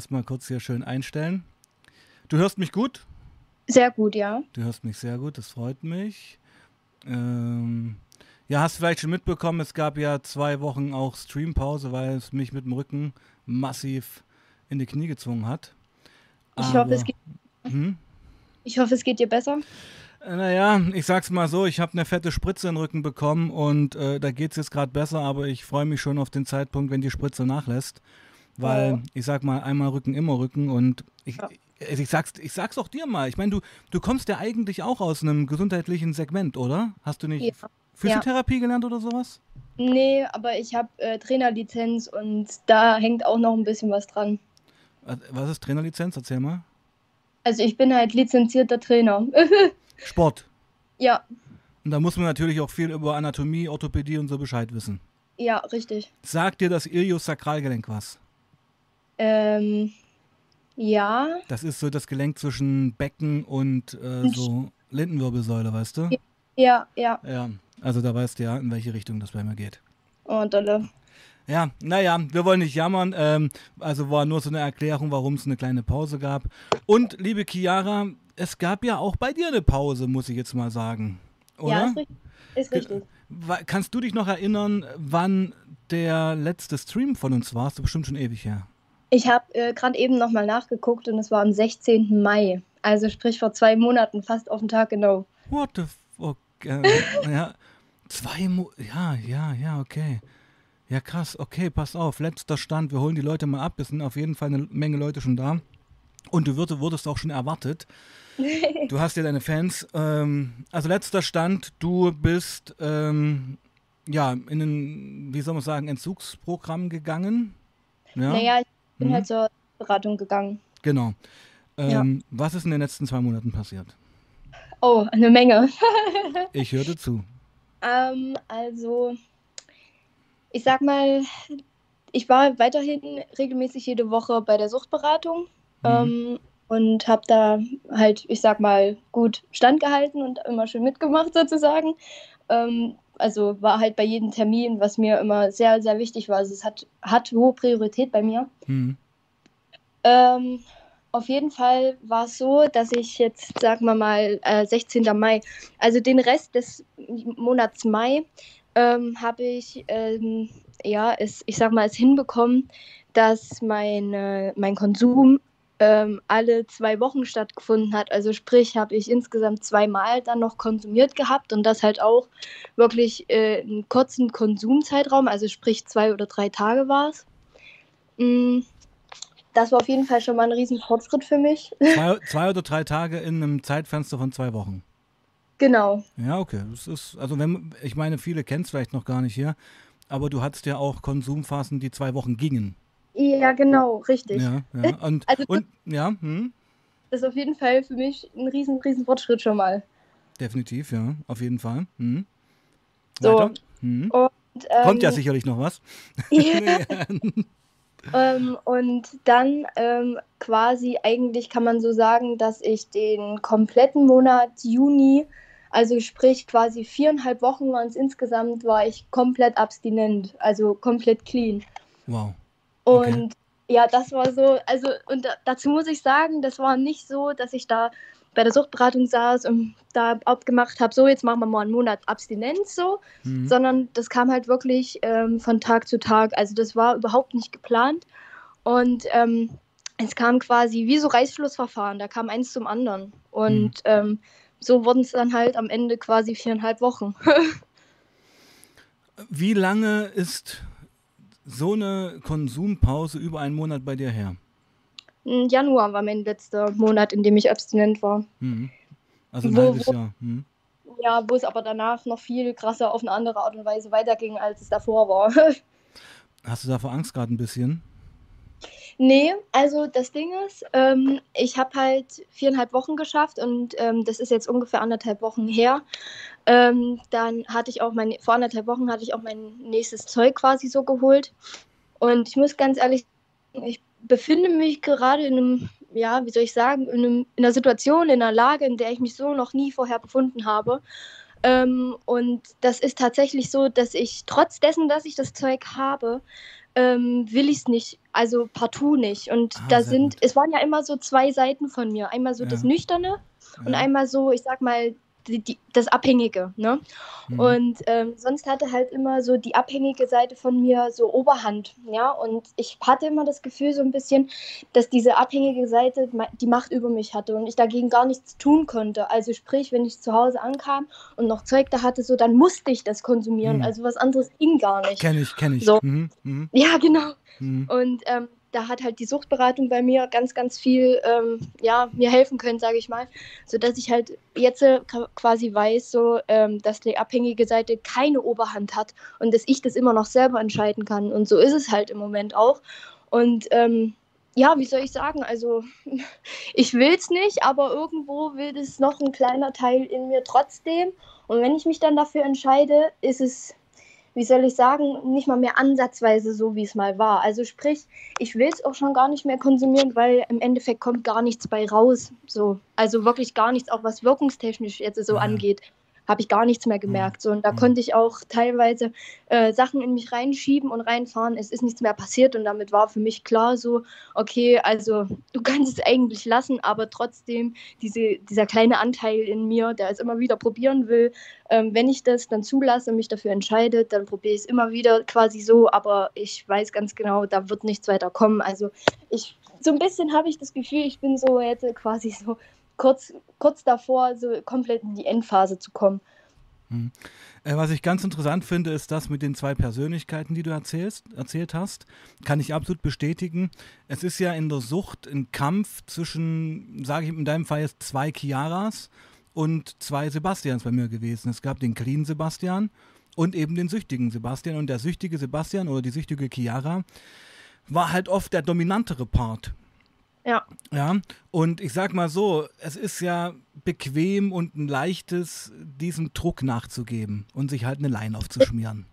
Erstmal kurz hier schön einstellen. Du hörst mich gut? Sehr gut, ja. Du hörst mich sehr gut, das freut mich. Ähm, ja, hast vielleicht schon mitbekommen, es gab ja zwei Wochen auch Streampause, weil es mich mit dem Rücken massiv in die Knie gezwungen hat. Ich hoffe, es geht, hm? ich hoffe, es geht dir besser. Äh, naja, ich sag's mal so, ich habe eine fette Spritze in den Rücken bekommen und äh, da geht's jetzt gerade besser, aber ich freue mich schon auf den Zeitpunkt, wenn die Spritze nachlässt. Weil, oh. ich sag mal, einmal Rücken, immer Rücken und ich, ja. ich, ich, sag's, ich sag's auch dir mal. Ich meine, du, du kommst ja eigentlich auch aus einem gesundheitlichen Segment, oder? Hast du nicht ja. Physiotherapie ja. gelernt oder sowas? Nee, aber ich habe äh, Trainerlizenz und da hängt auch noch ein bisschen was dran. Was ist Trainerlizenz? Erzähl mal. Also ich bin halt lizenzierter Trainer. Sport. Ja. Und da muss man natürlich auch viel über Anatomie, Orthopädie und so Bescheid wissen. Ja, richtig. Sagt dir das Iliosakralgelenk was? Ähm, ja. Das ist so das Gelenk zwischen Becken und äh, so Lendenwirbelsäule, weißt du? Ja, ja. Ja, also da weißt du ja, in welche Richtung das bei mir geht. Oh, dolle. Ja, naja, wir wollen nicht jammern. Ähm, also war nur so eine Erklärung, warum es eine kleine Pause gab. Und liebe Chiara, es gab ja auch bei dir eine Pause, muss ich jetzt mal sagen. Oder? Ja, ist richtig. Ist richtig. Kannst du dich noch erinnern, wann der letzte Stream von uns war? Ist bestimmt schon ewig her. Ich habe äh, gerade eben nochmal nachgeguckt und es war am 16. Mai. Also sprich vor zwei Monaten, fast auf den Tag genau. What the fuck? Äh, ja, zwei Mo Ja, ja, ja, okay. Ja, krass. Okay, pass auf. Letzter Stand. Wir holen die Leute mal ab. Es sind auf jeden Fall eine Menge Leute schon da. Und du wurdest auch schon erwartet. Du hast ja deine Fans. Ähm, also letzter Stand, du bist ähm, ja in ein, wie soll man sagen, Entzugsprogramm gegangen. Ja? Naja, ich bin mhm. halt zur Beratung gegangen. Genau. Ähm, ja. Was ist in den letzten zwei Monaten passiert? Oh, eine Menge. ich hörte zu. Ähm, also, ich sag mal, ich war weiterhin regelmäßig jede Woche bei der Suchtberatung. Mhm. Ähm, und habe da halt, ich sag mal, gut standgehalten und immer schön mitgemacht sozusagen. Ähm, also war halt bei jedem Termin, was mir immer sehr, sehr wichtig war. Also es hat, hat hohe Priorität bei mir. Mhm. Ähm, auf jeden Fall war es so, dass ich jetzt, sagen wir mal, äh, 16. Mai, also den Rest des Monats Mai, ähm, habe ich, ähm, ja, es, ich sag mal, es hinbekommen, dass mein, mein Konsum ähm, alle zwei Wochen stattgefunden hat. Also sprich, habe ich insgesamt zweimal dann noch konsumiert gehabt und das halt auch wirklich äh, einen kurzen Konsumzeitraum, also sprich zwei oder drei Tage war es. Mm, das war auf jeden Fall schon mal ein riesen Fortschritt für mich. Zwei, zwei, oder drei Tage in einem Zeitfenster von zwei Wochen. Genau. Ja, okay. Das ist, also wenn, ich meine, viele kennen es vielleicht noch gar nicht hier, aber du hattest ja auch Konsumphasen, die zwei Wochen gingen. Ja, genau, richtig. Ja, ja. Und, also, und ja, hm? Das ist auf jeden Fall für mich ein riesen, riesen Fortschritt schon mal. Definitiv, ja, auf jeden Fall. Hm. So. Hm. Und, ähm, Kommt ja sicherlich noch was. Ja. ähm, und dann ähm, quasi eigentlich kann man so sagen, dass ich den kompletten Monat Juni, also sprich quasi viereinhalb Wochen waren es insgesamt, war ich komplett abstinent, also komplett clean. Wow. Und okay. ja, das war so, also und dazu muss ich sagen, das war nicht so, dass ich da bei der Suchtberatung saß und da abgemacht habe, so jetzt machen wir mal einen Monat Abstinenz so, mhm. sondern das kam halt wirklich ähm, von Tag zu Tag. Also das war überhaupt nicht geplant und ähm, es kam quasi wie so Reißflussverfahren, da kam eins zum anderen und mhm. ähm, so wurden es dann halt am Ende quasi viereinhalb Wochen. wie lange ist so eine Konsumpause über einen Monat bei dir her? Januar war mein letzter Monat, in dem ich abstinent war. Mhm. Also ein wo, halbes Jahr. Mhm. Ja, wo es aber danach noch viel krasser auf eine andere Art und Weise weiterging, als es davor war. Hast du davor Angst gerade ein bisschen? Nee, also das Ding ist, ähm, ich habe halt viereinhalb Wochen geschafft und ähm, das ist jetzt ungefähr anderthalb Wochen her. Ähm, dann hatte ich auch mein, vor anderthalb Wochen hatte ich auch mein nächstes Zeug quasi so geholt. Und ich muss ganz ehrlich sagen, ich befinde mich gerade in einem, ja, wie soll ich sagen, in, einem, in einer Situation, in einer Lage, in der ich mich so noch nie vorher befunden habe. Ähm, und das ist tatsächlich so, dass ich trotz dessen, dass ich das Zeug habe, ähm, will ich es nicht, also partout nicht. Und Ah, da sind, gut. es waren ja immer so zwei Seiten von mir. Einmal so das Ja. Nüchterne und Ja. einmal so, ich sag mal, die, die, das Abhängige. Ne? Mhm. Und ähm, sonst hatte halt immer so die abhängige Seite von mir so Oberhand. Ja, und ich hatte immer das Gefühl so ein bisschen, dass diese abhängige Seite die Macht über mich hatte und ich dagegen gar nichts tun konnte. Also sprich, wenn ich zu Hause ankam und noch Zeug da hatte, so dann musste ich das konsumieren. Mhm. Also was anderes ging gar nicht. Kenne ich, kenne ich. So. Mhm. Mhm. Ja, genau. Mhm. Und ähm, da hat halt die Suchtberatung bei mir ganz, ganz viel ähm, ja, mir helfen können, sage ich mal. Sodass ich halt jetzt äh, qua- quasi weiß, so, ähm, dass die abhängige Seite keine Oberhand hat und dass ich das immer noch selber entscheiden kann. Und so ist es halt im Moment auch. Und ähm, ja, wie soll ich sagen? Also, ich will es nicht, aber irgendwo will es noch ein kleiner Teil in mir trotzdem. Und wenn ich mich dann dafür entscheide, ist es wie soll ich sagen, nicht mal mehr ansatzweise so, wie es mal war. Also sprich, ich will es auch schon gar nicht mehr konsumieren, weil im Endeffekt kommt gar nichts bei raus. So. Also wirklich gar nichts, auch was wirkungstechnisch jetzt so Ja. angeht, habe ich gar nichts mehr gemerkt. So. Und da Mhm. konnte ich auch teilweise äh, Sachen in mich reinschieben und reinfahren. Es ist nichts mehr passiert und damit war für mich klar so, okay, also du kannst es eigentlich lassen, aber trotzdem diese, dieser kleine Anteil in mir, der es immer wieder probieren will, ähm, wenn ich das dann zulasse und mich dafür entscheide, dann probiere ich es immer wieder quasi so, aber ich weiß ganz genau, da wird nichts weiter kommen. Also ich, so ein bisschen habe ich das Gefühl, ich bin so jetzt quasi so kurz, kurz davor, so komplett in die Endphase zu kommen. Äh, was ich ganz interessant finde, ist das mit den zwei Persönlichkeiten, die du erzählst, erzählt hast. Kann ich absolut bestätigen. Es ist ja in der Sucht ein Kampf zwischen, sage ich in deinem Fall jetzt zwei Chiaras und zwei Sebastians bei mir gewesen. Es gab den clean Sebastian und eben den süchtigen Sebastian. Und der süchtige Sebastian oder die süchtige Chiara war halt oft der dominantere Part. Ja. Ja, und ich sag mal so, es ist ja bequem und ein leichtes, diesem Druck nachzugeben und sich halt eine Leine aufzuschmieren.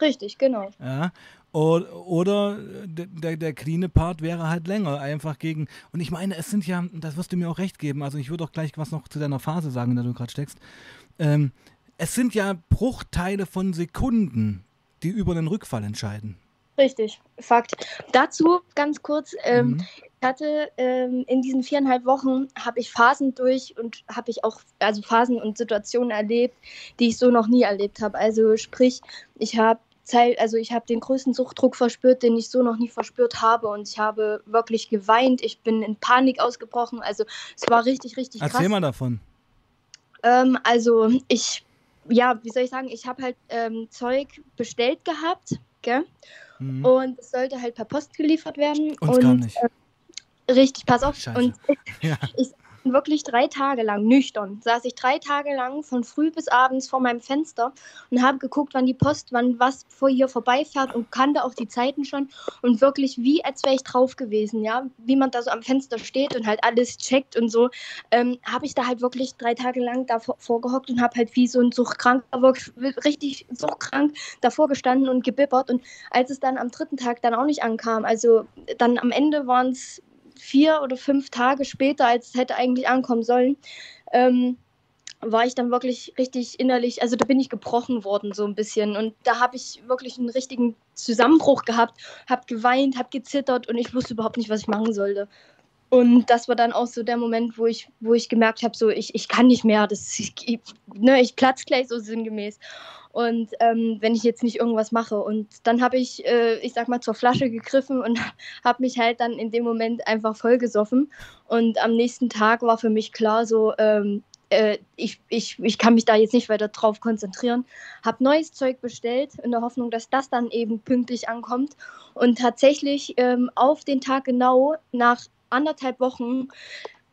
Richtig, genau. Ja. Oder, oder der, der, der cleane Part wäre halt länger, einfach gegen. Und ich meine, es sind ja, das wirst du mir auch recht geben, also ich würde auch gleich was noch zu deiner Phase sagen, in der du gerade steckst. Ähm, es sind ja Bruchteile von Sekunden, die über den Rückfall entscheiden. Richtig, Fakt. Dazu ganz kurz, ähm, Mhm. Ich hatte ähm, in diesen viereinhalb Wochen habe ich Phasen durch und habe ich auch also Phasen und Situationen erlebt, die ich so noch nie erlebt habe. Also sprich, ich habe Zeit, also ich habe den größten Suchtdruck verspürt, den ich so noch nie verspürt habe und ich habe wirklich geweint. Ich bin in Panik ausgebrochen. Also es war richtig, richtig krass. Erzähl mal davon. Ähm, also ich, ja, wie soll ich sagen, ich habe halt ähm, Zeug bestellt gehabt, gell? Mhm. Und es sollte halt per Post geliefert werden. Uns und, kam nicht. Äh, richtig, pass auf. Scheiße. Und Ja. wirklich drei Tage lang, nüchtern, saß ich drei Tage lang von früh bis abends vor meinem Fenster und habe geguckt, wann die Post, wann was vor hier vorbeifährt und kannte auch die Zeiten schon und wirklich wie, als wäre ich drauf gewesen, ja, wie man da so am Fenster steht und halt alles checkt und so, ähm, habe ich da halt wirklich drei Tage lang davor vorgehockt und habe halt wie so ein Suchtkranker, wirklich richtig suchtkrank davor gestanden und gebibbert und als es dann am dritten Tag dann auch nicht ankam, also dann am Ende waren es vier oder fünf Tage später, als es hätte eigentlich ankommen sollen, ähm, war ich dann wirklich richtig innerlich, also da bin ich gebrochen worden so ein bisschen und da habe ich wirklich einen richtigen Zusammenbruch gehabt, habe geweint, habe gezittert und ich wusste überhaupt nicht, was ich machen sollte. Und das war dann auch so der Moment, wo ich, wo ich gemerkt habe, so ich, ich kann nicht mehr, das, ich, ne, ich platz gleich so sinngemäß. Und ähm, wenn ich jetzt nicht irgendwas mache. Und dann habe ich, äh, ich sag mal, zur Flasche gegriffen und habe mich halt dann in dem Moment einfach vollgesoffen. Und am nächsten Tag war für mich klar, so, ähm, äh, ich, ich, ich kann mich da jetzt nicht weiter drauf konzentrieren. Habe neues Zeug bestellt, in der Hoffnung, dass das dann eben pünktlich ankommt. Und tatsächlich ähm, auf den Tag genau nach anderthalb Wochen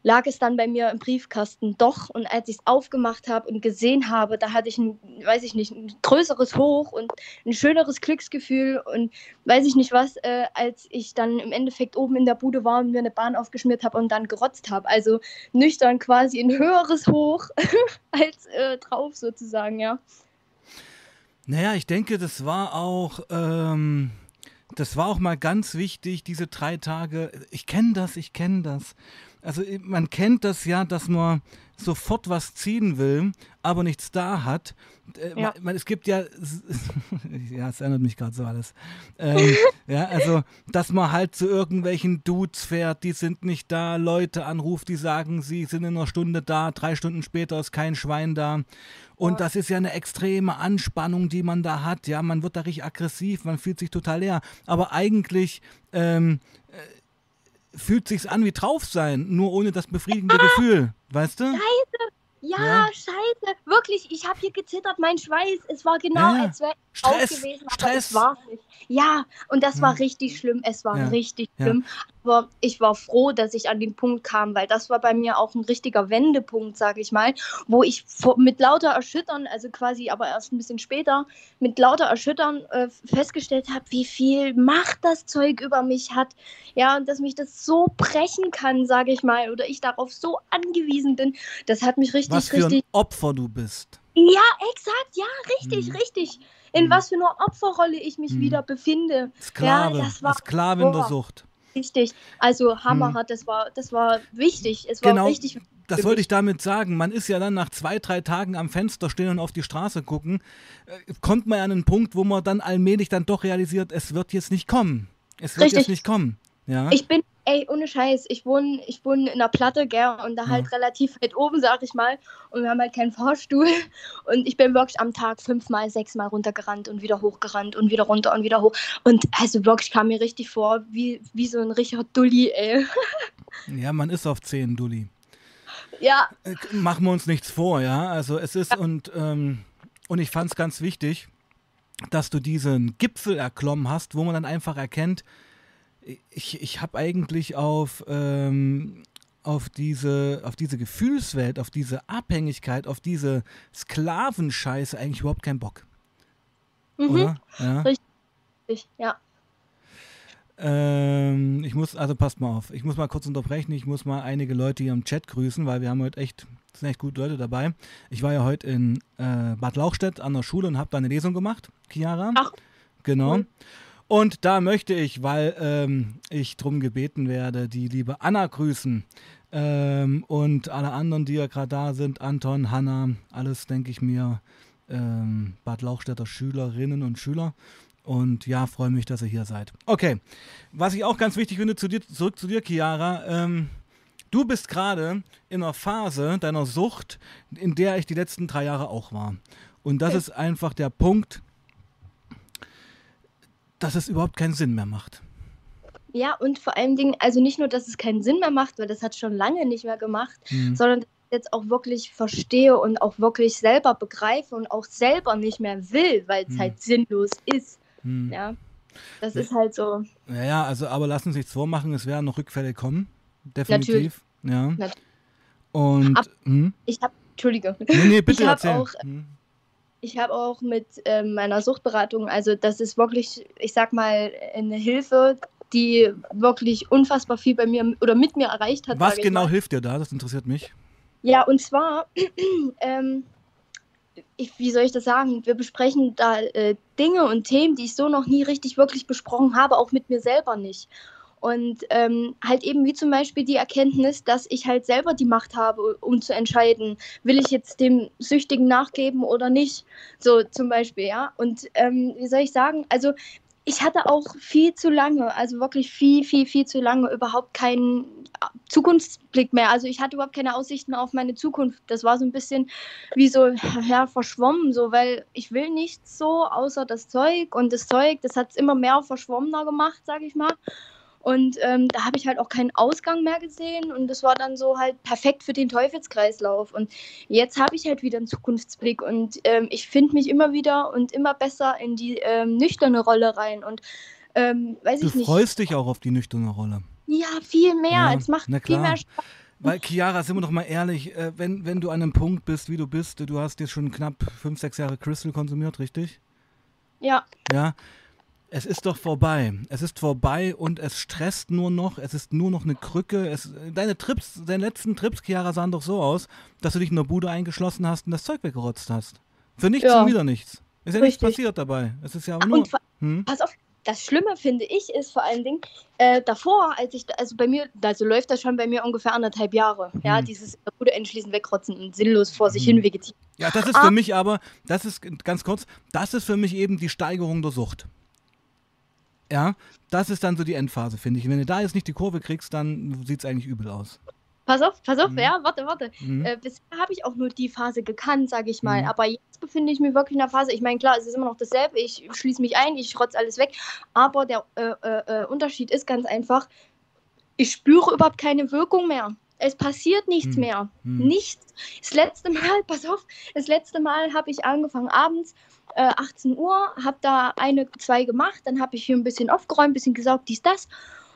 lag es dann bei mir im Briefkasten doch. Und als ich es aufgemacht habe und gesehen habe, da hatte ich ein, weiß ich nicht, ein größeres Hoch und ein schöneres Glücksgefühl und weiß ich nicht was, äh, als ich dann im Endeffekt oben in der Bude war und mir eine Bahn aufgeschmiert habe und dann gerotzt habe. Also nüchtern quasi ein höheres Hoch als äh, drauf sozusagen, ja. Naja, ich denke, das war auch, ähm, das war auch mal ganz wichtig, diese drei Tage. Ich kenne das, ich kenne das. Also man kennt das ja, dass man sofort was ziehen will, aber nichts da hat. Äh, ja. man, es gibt ja, ja, es erinnert mich gerade so alles. Ähm, ja, also, dass man halt zu irgendwelchen Dudes fährt, die sind nicht da, Leute anruft, die sagen, sie sind in einer Stunde da, drei Stunden später ist kein Schwein da. Und ja. das ist ja eine extreme Anspannung, die man da hat. Ja, man wird da richtig aggressiv, man fühlt sich total leer. Aber eigentlich ähm, äh, fühlt sich's an wie drauf sein, nur ohne das befriedigende ah, Gefühl, weißt du? Scheiße, ja, ja, scheiße. Wirklich, ich habe hier gezittert, mein Schweiß. Es war genau, ja, als wäre ich Stress, gewesen, aber Stress. es war nicht. Ja, und das war richtig schlimm. Es war richtig schlimm. Aber ich war froh, dass ich an den Punkt kam, weil das war bei mir auch ein richtiger Wendepunkt, sage ich mal, wo ich mit lauter Erschüttern, also quasi aber erst ein bisschen später, mit lauter Erschüttern äh, festgestellt habe, wie viel Macht das Zeug über mich hat. Ja, und dass mich das so brechen kann, sage ich mal, oder ich darauf so angewiesen bin. Das hat mich richtig, Was für richtig. Ein Opfer du bist. Ja, exakt, ja, richtig, mhm. richtig. In mhm. was für einer Opferrolle ich mich mhm. wieder befinde. Sklave, ja, das war, Sklavin der Sucht. Richtig. Also hammerhart, hm. das war, das war wichtig. Es war genau, richtig. Das wollte ich damit sagen. Man ist ja dann nach zwei, drei Tagen am Fenster stehen und auf die Straße gucken. Äh, kommt man an einen Punkt, wo man dann allmählich dann doch realisiert, es wird jetzt nicht kommen. Es wird richtig. jetzt nicht kommen. Ja? Ich bin ey, ohne Scheiß, ich wohne, ich wohne in der Platte, gell, und da halt ja. relativ weit oben, sag ich mal. Und wir haben halt keinen Fahrstuhl. Und ich bin wirklich am Tag fünfmal, sechsmal runtergerannt und wieder hochgerannt und wieder runter und wieder hoch. Und also wirklich kam mir richtig vor, wie, wie so ein Richard Dulli, ey. Ja, man ist auf 10 Dulli. Ja. Äh, machen wir uns nichts vor, ja. Also es ist, ja. und, ähm, und ich fand es ganz wichtig, dass du diesen Gipfel erklommen hast, wo man dann einfach erkennt, ich, ich habe eigentlich auf, ähm, auf, diese, auf diese Gefühlswelt, auf diese Abhängigkeit, auf diese Sklavenscheiße eigentlich überhaupt keinen Bock. Mhm. Oder? Ja? Richtig, ja. Ähm, ich muss, also passt mal auf, ich muss mal kurz unterbrechen, ich muss mal einige Leute hier im Chat grüßen, weil wir haben heute echt, sind echt gute Leute dabei. Ich war ja heute in äh, Bad Lauchstädt an der Schule und habe da eine Lesung gemacht, Chiara. Ach. Genau. Cool. Und da möchte ich, weil ähm, ich darum gebeten werde, die liebe Anna grüßen. Ähm, und alle anderen, die ja gerade da sind, Anton, Hanna, alles, denke ich mir, ähm, Bad Lauchstädter Schülerinnen und Schüler. Und ja, freue mich, dass ihr hier seid. Okay, was ich auch ganz wichtig finde, zu dir, zurück zu dir, Chiara. Ähm, du bist gerade in einer Phase deiner Sucht, in der ich die letzten drei Jahre auch war. Und das ist einfach der Punkt, dass es überhaupt keinen Sinn mehr macht. Ja, und vor allen Dingen, also nicht nur, dass es keinen Sinn mehr macht, weil das hat schon lange nicht mehr gemacht, mhm. sondern dass ich jetzt auch wirklich verstehe und auch wirklich selber begreife und auch selber nicht mehr will, weil es mhm. halt sinnlos ist. Mhm. Ja. Das ja. ist halt so. Ja, ja, also aber lassen Sie sich vormachen, es werden noch Rückfälle kommen. Definitiv. Natürlich. Ja. Natürlich. Und Ab, hm? ich habe, Entschuldige. Nee, nee, bitte ich erzähl. Auch, hm ich habe auch mit äh, meiner Suchtberatung, also das ist wirklich, ich sag mal, eine Hilfe, die wirklich unfassbar viel bei mir oder mit mir erreicht hat. Was genau hilft dir da? Das interessiert mich. Ja, und zwar, ähm, ich, wie soll ich das sagen? Wir besprechen da äh, Dinge und Themen, die ich so noch nie richtig wirklich besprochen habe, auch mit mir selber nicht. Und ähm, halt eben wie zum Beispiel die Erkenntnis, dass ich halt selber die Macht habe, um zu entscheiden, will ich jetzt dem Süchtigen nachgeben oder nicht. So zum Beispiel, ja. Und ähm, wie soll ich sagen, also ich hatte auch viel zu lange, also wirklich viel, viel, viel zu lange überhaupt keinen Zukunftsblick mehr. Also ich hatte überhaupt keine Aussichten auf meine Zukunft. Das war so ein bisschen wie so, ja, verschwommen, so, weil ich will nichts so außer das Zeug und das Zeug, das hat es immer mehr verschwommener gemacht, sage ich mal. Und ähm, da habe ich halt auch keinen Ausgang mehr gesehen und das war dann so halt perfekt für den Teufelskreislauf. Und jetzt habe ich halt wieder einen Zukunftsblick und ähm, ich finde mich immer wieder und immer besser in die ähm, nüchterne Rolle rein. Und ähm, weiß du ich nicht. Du freust dich auch auf die nüchterne Rolle. Ja, viel mehr. Ja, es macht viel mehr Spaß. Weil, Chiara, sind wir doch mal ehrlich, äh, wenn, wenn du an einem Punkt bist, wie du bist, du hast jetzt schon knapp fünf, sechs Jahre Crystal konsumiert, richtig? Ja. Ja es ist doch vorbei. Es ist vorbei und es stresst nur noch. Es ist nur noch eine Krücke. Es, deine Trips, deine letzten Trips, Chiara, sahen doch so aus, dass du dich in der Bude eingeschlossen hast und das Zeug weggerotzt hast. Für nichts ja. und wieder nichts. Ist ja Richtig. nichts passiert dabei. Es ist ja nur. Und, hm? Pass auf, das Schlimme finde ich ist vor allen Dingen äh, davor, als ich, also bei mir, also läuft das schon bei mir ungefähr anderthalb Jahre. Ja, Mhm. dieses gute entschließen, wegrotzen und sinnlos vor sich Mhm. hin vegetieren. Ja, das ist Ah. für mich aber, das ist ganz kurz, das ist für mich eben die Steigerung der Sucht. Ja, das ist dann so die Endphase, finde ich. Wenn du da jetzt nicht die Kurve kriegst, dann sieht es eigentlich übel aus. Pass auf, pass auf, Mhm. ja, warte, warte. Mhm. Äh, bisher habe ich auch nur die Phase gekannt, sage ich mal. Mhm. Aber jetzt befinde ich mich wirklich in der Phase. Ich meine, klar, es ist immer noch dasselbe. Ich schließe mich ein, ich rotze alles weg. Aber der äh, äh, äh, Unterschied ist ganz einfach, ich spüre überhaupt keine Wirkung mehr. Es passiert nichts Mhm. mehr. Mhm. Nichts. Das letzte Mal, pass auf, das letzte Mal habe ich angefangen abends, äh, 18 Uhr, habe da eine, zwei gemacht, dann habe ich hier ein bisschen aufgeräumt, ein bisschen gesaugt, dies, das.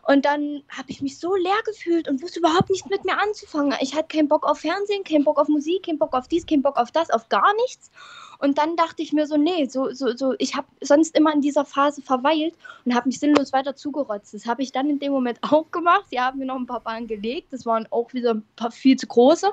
Und dann habe ich mich so leer gefühlt und wusste überhaupt nichts mit mir anzufangen. Ich hatte keinen Bock auf Fernsehen, keinen Bock auf Musik, keinen Bock auf dies, keinen Bock auf das, auf gar nichts. Und dann dachte ich mir so, nee, so, so, so, ich habe sonst immer in dieser Phase verweilt und habe mich sinnlos weiter zugerotzt. Das habe ich dann in dem Moment auch gemacht. Sie haben mir noch ein paar Bahnen gelegt, das waren auch wieder ein paar viel zu große.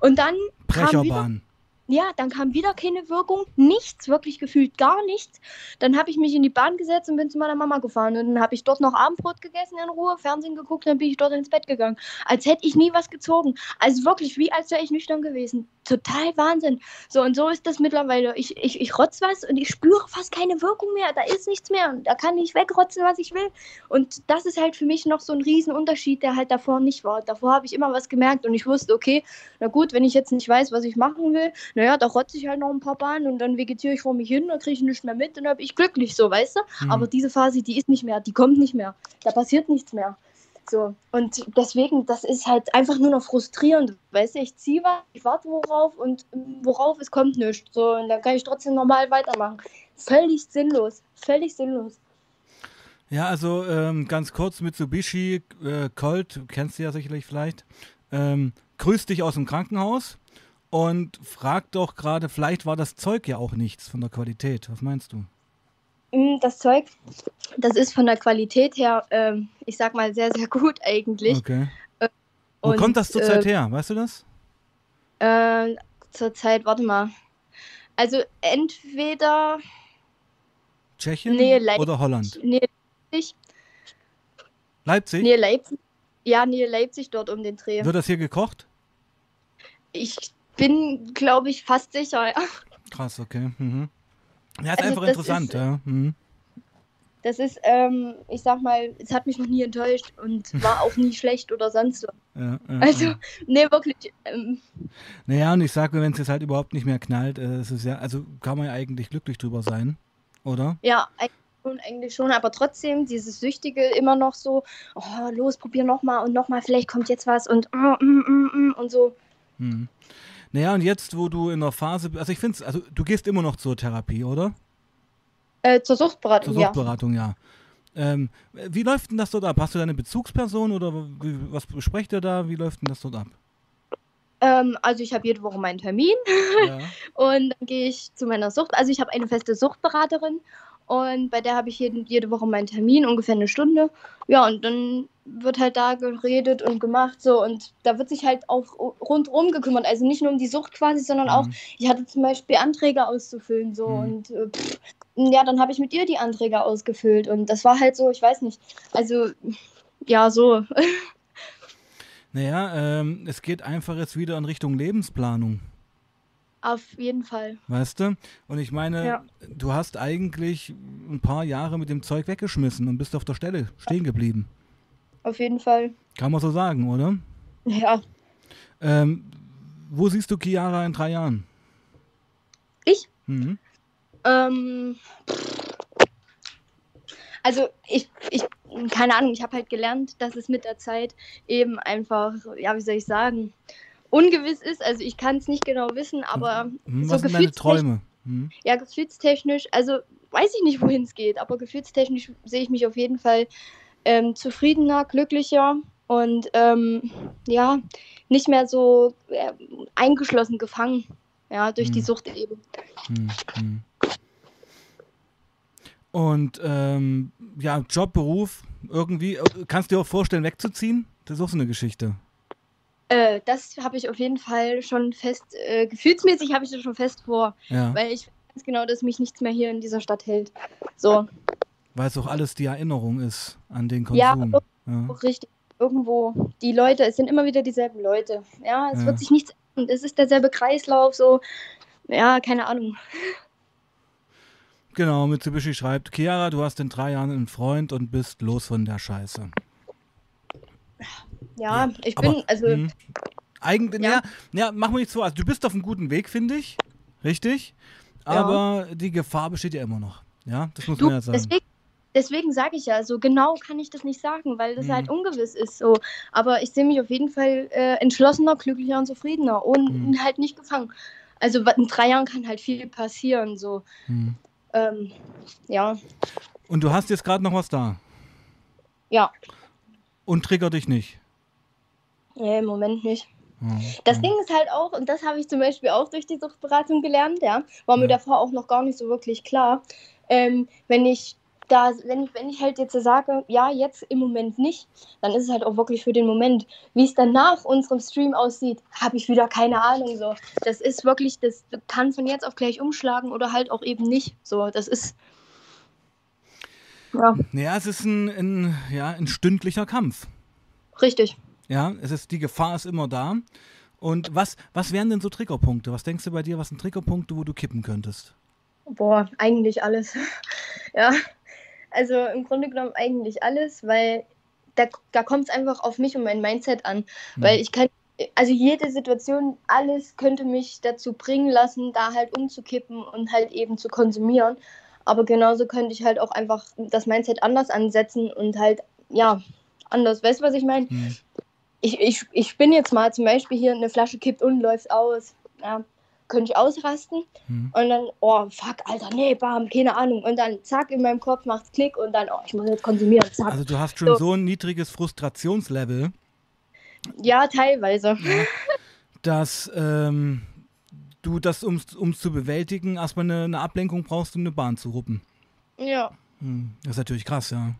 Und dann Brecherbahn. Ja, dann kam wieder keine Wirkung, nichts, wirklich gefühlt gar nichts. Dann habe ich mich in die Bahn gesetzt und bin zu meiner Mama gefahren. Und dann habe ich dort noch Abendbrot gegessen in Ruhe, Fernsehen geguckt, dann bin ich dort ins Bett gegangen. Als hätte ich nie was gezogen. Also wirklich, wie als wäre ich nüchtern gewesen. Total Wahnsinn. So, und so ist das mittlerweile. Ich, ich, ich rotz was und ich spüre fast keine Wirkung mehr. Da ist nichts mehr. Und da kann ich wegrotzen, was ich will. Und das ist halt für mich noch so ein Riesenunterschied, der halt davor nicht war. Davor habe ich immer was gemerkt und ich wusste, okay, na gut, wenn ich jetzt nicht weiß, was ich machen will, naja, da rotze ich halt noch ein paar Bahnen und dann vegetiere ich vor mich hin, dann kriege ich nichts mehr mit und dann bin ich glücklich, so, weißt du? Mhm. Aber diese Phase, die ist nicht mehr, die kommt nicht mehr. Da passiert nichts mehr. So, und deswegen, das ist halt einfach nur noch frustrierend. Weißt du, ich ziehe was, ich warte worauf und worauf es kommt nichts. So, und dann kann ich trotzdem normal weitermachen. Völlig sinnlos. Völlig sinnlos. Ja, also ähm, ganz kurz, Mitsubishi äh, Colt, kennst du ja sicherlich vielleicht, ähm, grüßt dich aus dem Krankenhaus und fragt doch gerade, vielleicht war das Zeug ja auch nichts von der Qualität. Was meinst du? Mm, Das Zeug, das ist von der Qualität her, ähm, ich sag mal, sehr, sehr gut eigentlich. Okay. Wo Und, kommt das zurzeit äh, her? Weißt du das? Äh, zurzeit, warte mal. Also entweder Tschechien nee, Leipzig. oder Holland? Nähe Leipzig, Leipzig? Nähe Leipzig. Ja, Nähe Leipzig dort um den Dreh. Wird das hier gekocht? Ich bin, glaube ich, fast sicher. Ja. Krass, okay. Mhm. Ja, ist Also einfach interessant, ist- ja. Mhm. Das ist, ähm, ich sag mal, es hat mich noch nie enttäuscht und war auch nie schlecht oder sonst was. ja, ja Also, ja. nee, wirklich. Ähm, Naja, und ich sage, wenn es jetzt halt überhaupt nicht mehr knallt, äh, es ist ja, also kann man ja eigentlich glücklich drüber sein, oder? ja, eigentlich schon, eigentlich schon, aber trotzdem dieses Süchtige immer noch so, oh, los, probier nochmal und nochmal, vielleicht kommt jetzt was und mm, mm, mm, mm, und so. Mhm. Naja, und jetzt, wo du in der Phase, also ich finde also du gehst immer noch zur Therapie, oder? Äh, zur Suchtberatung, Zur ja. Suchtberatung, ja. Ähm, wie läuft denn das dort ab? Hast du deine Bezugsperson oder wie, was besprecht ihr da? Wie läuft denn das dort ab? Ähm, also ich habe jede Woche meinen Termin Ja. und dann gehe ich zu meiner Sucht. Also ich habe eine feste Suchtberaterin und bei der habe ich jeden, jede Woche meinen Termin, ungefähr eine Stunde. Ja, und dann wird halt da geredet und gemacht so und da wird sich halt auch rundherum gekümmert. Also nicht nur um die Sucht quasi, sondern auch, Mhm. ich hatte zum Beispiel Anträge auszufüllen so Mhm. und äh, pff, ja, dann habe ich mit ihr die Anträge ausgefüllt und das war halt so, ich weiß nicht, also ja, so. Naja, ähm, es geht einfach jetzt wieder in Richtung Lebensplanung, Auf jeden Fall. weißt du? Und ich meine, Ja. du hast eigentlich ein paar Jahre mit dem Zeug weggeschmissen und bist auf der Stelle stehen geblieben. Auf jeden Fall. Kann man so sagen, oder? Ja. Ähm, wo siehst du Chiara in drei Jahren? Ich? Mhm. Ähm, also ich, ich, keine Ahnung, ich habe halt gelernt, dass es mit der Zeit eben einfach, ja, wie soll ich sagen, ungewiss ist. Also ich kann es nicht genau wissen, aber Mhm, so Was sind deine Träume? Mhm. ja, gefühlstechnisch, also weiß ich nicht, wohin es geht, aber gefühlstechnisch sehe ich mich auf jeden Fall ähm, zufriedener, glücklicher und ähm, ja, nicht mehr so äh, eingeschlossen, gefangen, ja, durch die Mhm. Sucht eben. Hm, hm. Und ähm, ja, Job, Beruf, irgendwie, äh, kannst du dir auch vorstellen, wegzuziehen? Das ist auch so eine Geschichte. Äh, das habe ich auf jeden Fall schon fest, äh, gefühlsmäßig habe ich das schon fest vor, Ja. weil ich weiß ganz genau, dass mich nichts mehr hier in dieser Stadt hält. So. Weil es auch alles die Erinnerung ist an den Ja, Konsum. Ja, Auch richtig. Irgendwo, die Leute, es sind immer wieder dieselben Leute. Ja, es Ja. wird sich nichts ändern. Es ist derselbe Kreislauf, so. Ja, keine Ahnung. Genau, Mitsubishi schreibt, Chiara, du hast in drei Jahren einen Freund und bist los von der Scheiße. Ja, Ja, ich aber- bin, also, Mhm. Eigentlich, ja. Ja. ja, mach mir nichts vor. Also du bist auf einem guten Weg, finde ich. Richtig. Ja. Aber die Gefahr besteht ja immer noch. Ja, das muss du, man ja sagen. deswegen, deswegen sage ich ja, so genau kann ich das nicht sagen, weil das Mhm. halt ungewiss ist. So. Aber ich sehe mich auf jeden Fall äh, entschlossener, glücklicher und zufriedener und Mhm. halt nicht gefangen. Also in drei Jahren kann halt viel passieren. So. Hm. Ähm, ja, Und du hast jetzt gerade noch was da. ja. Und trigger dich nicht. Nee, im Moment nicht. Ja. Das ja. Ding ist halt auch, und das habe ich zum Beispiel auch durch die Suchtberatung gelernt, ja, war mir Ja. davor auch noch gar nicht so wirklich klar. Ähm, wenn ich da, wenn ich, wenn ich halt jetzt sage, ja, jetzt im Moment nicht, dann ist es halt auch wirklich für den Moment. Wie es dann nach unserem Stream aussieht, habe ich wieder keine Ahnung. So, das ist wirklich, das kann von jetzt auf gleich umschlagen oder halt auch eben nicht. So, das ist ja Ja, es ist ein, ein, ja, ein stündlicher Kampf. richtig. Ja, es ist, die Gefahr ist immer da. Und was, was wären denn so Triggerpunkte? Was denkst du bei dir, was sind Triggerpunkte, wo du kippen könntest? Boah, eigentlich alles. ja, also im Grunde genommen eigentlich alles, weil da, da kommt es einfach auf mich und mein Mindset an. Hm. Weil ich kann, also jede Situation, alles könnte mich dazu bringen lassen, da halt umzukippen und halt eben zu konsumieren. Aber genauso könnte ich halt auch einfach das Mindset anders ansetzen und halt, ja, anders. Weißt du, was ich meine? Hm. Ich, ich, ich bin jetzt mal zum Beispiel hier, eine Flasche kippt und läuft aus. Ja, könnte ich ausrasten Hm. und dann, oh fuck, Alter, nee, bam, keine Ahnung. Und dann zack, in meinem Kopf macht's Klick und dann, oh, ich muss jetzt konsumieren, zack. Also du hast schon So. so ein niedriges Frustrationslevel, ja, teilweise. ja, dass ähm, du das, um es zu bewältigen, erstmal eine, eine Ablenkung brauchst, um eine Bahn zu ruppen. Ja, Hm. Das ist natürlich krass, ja.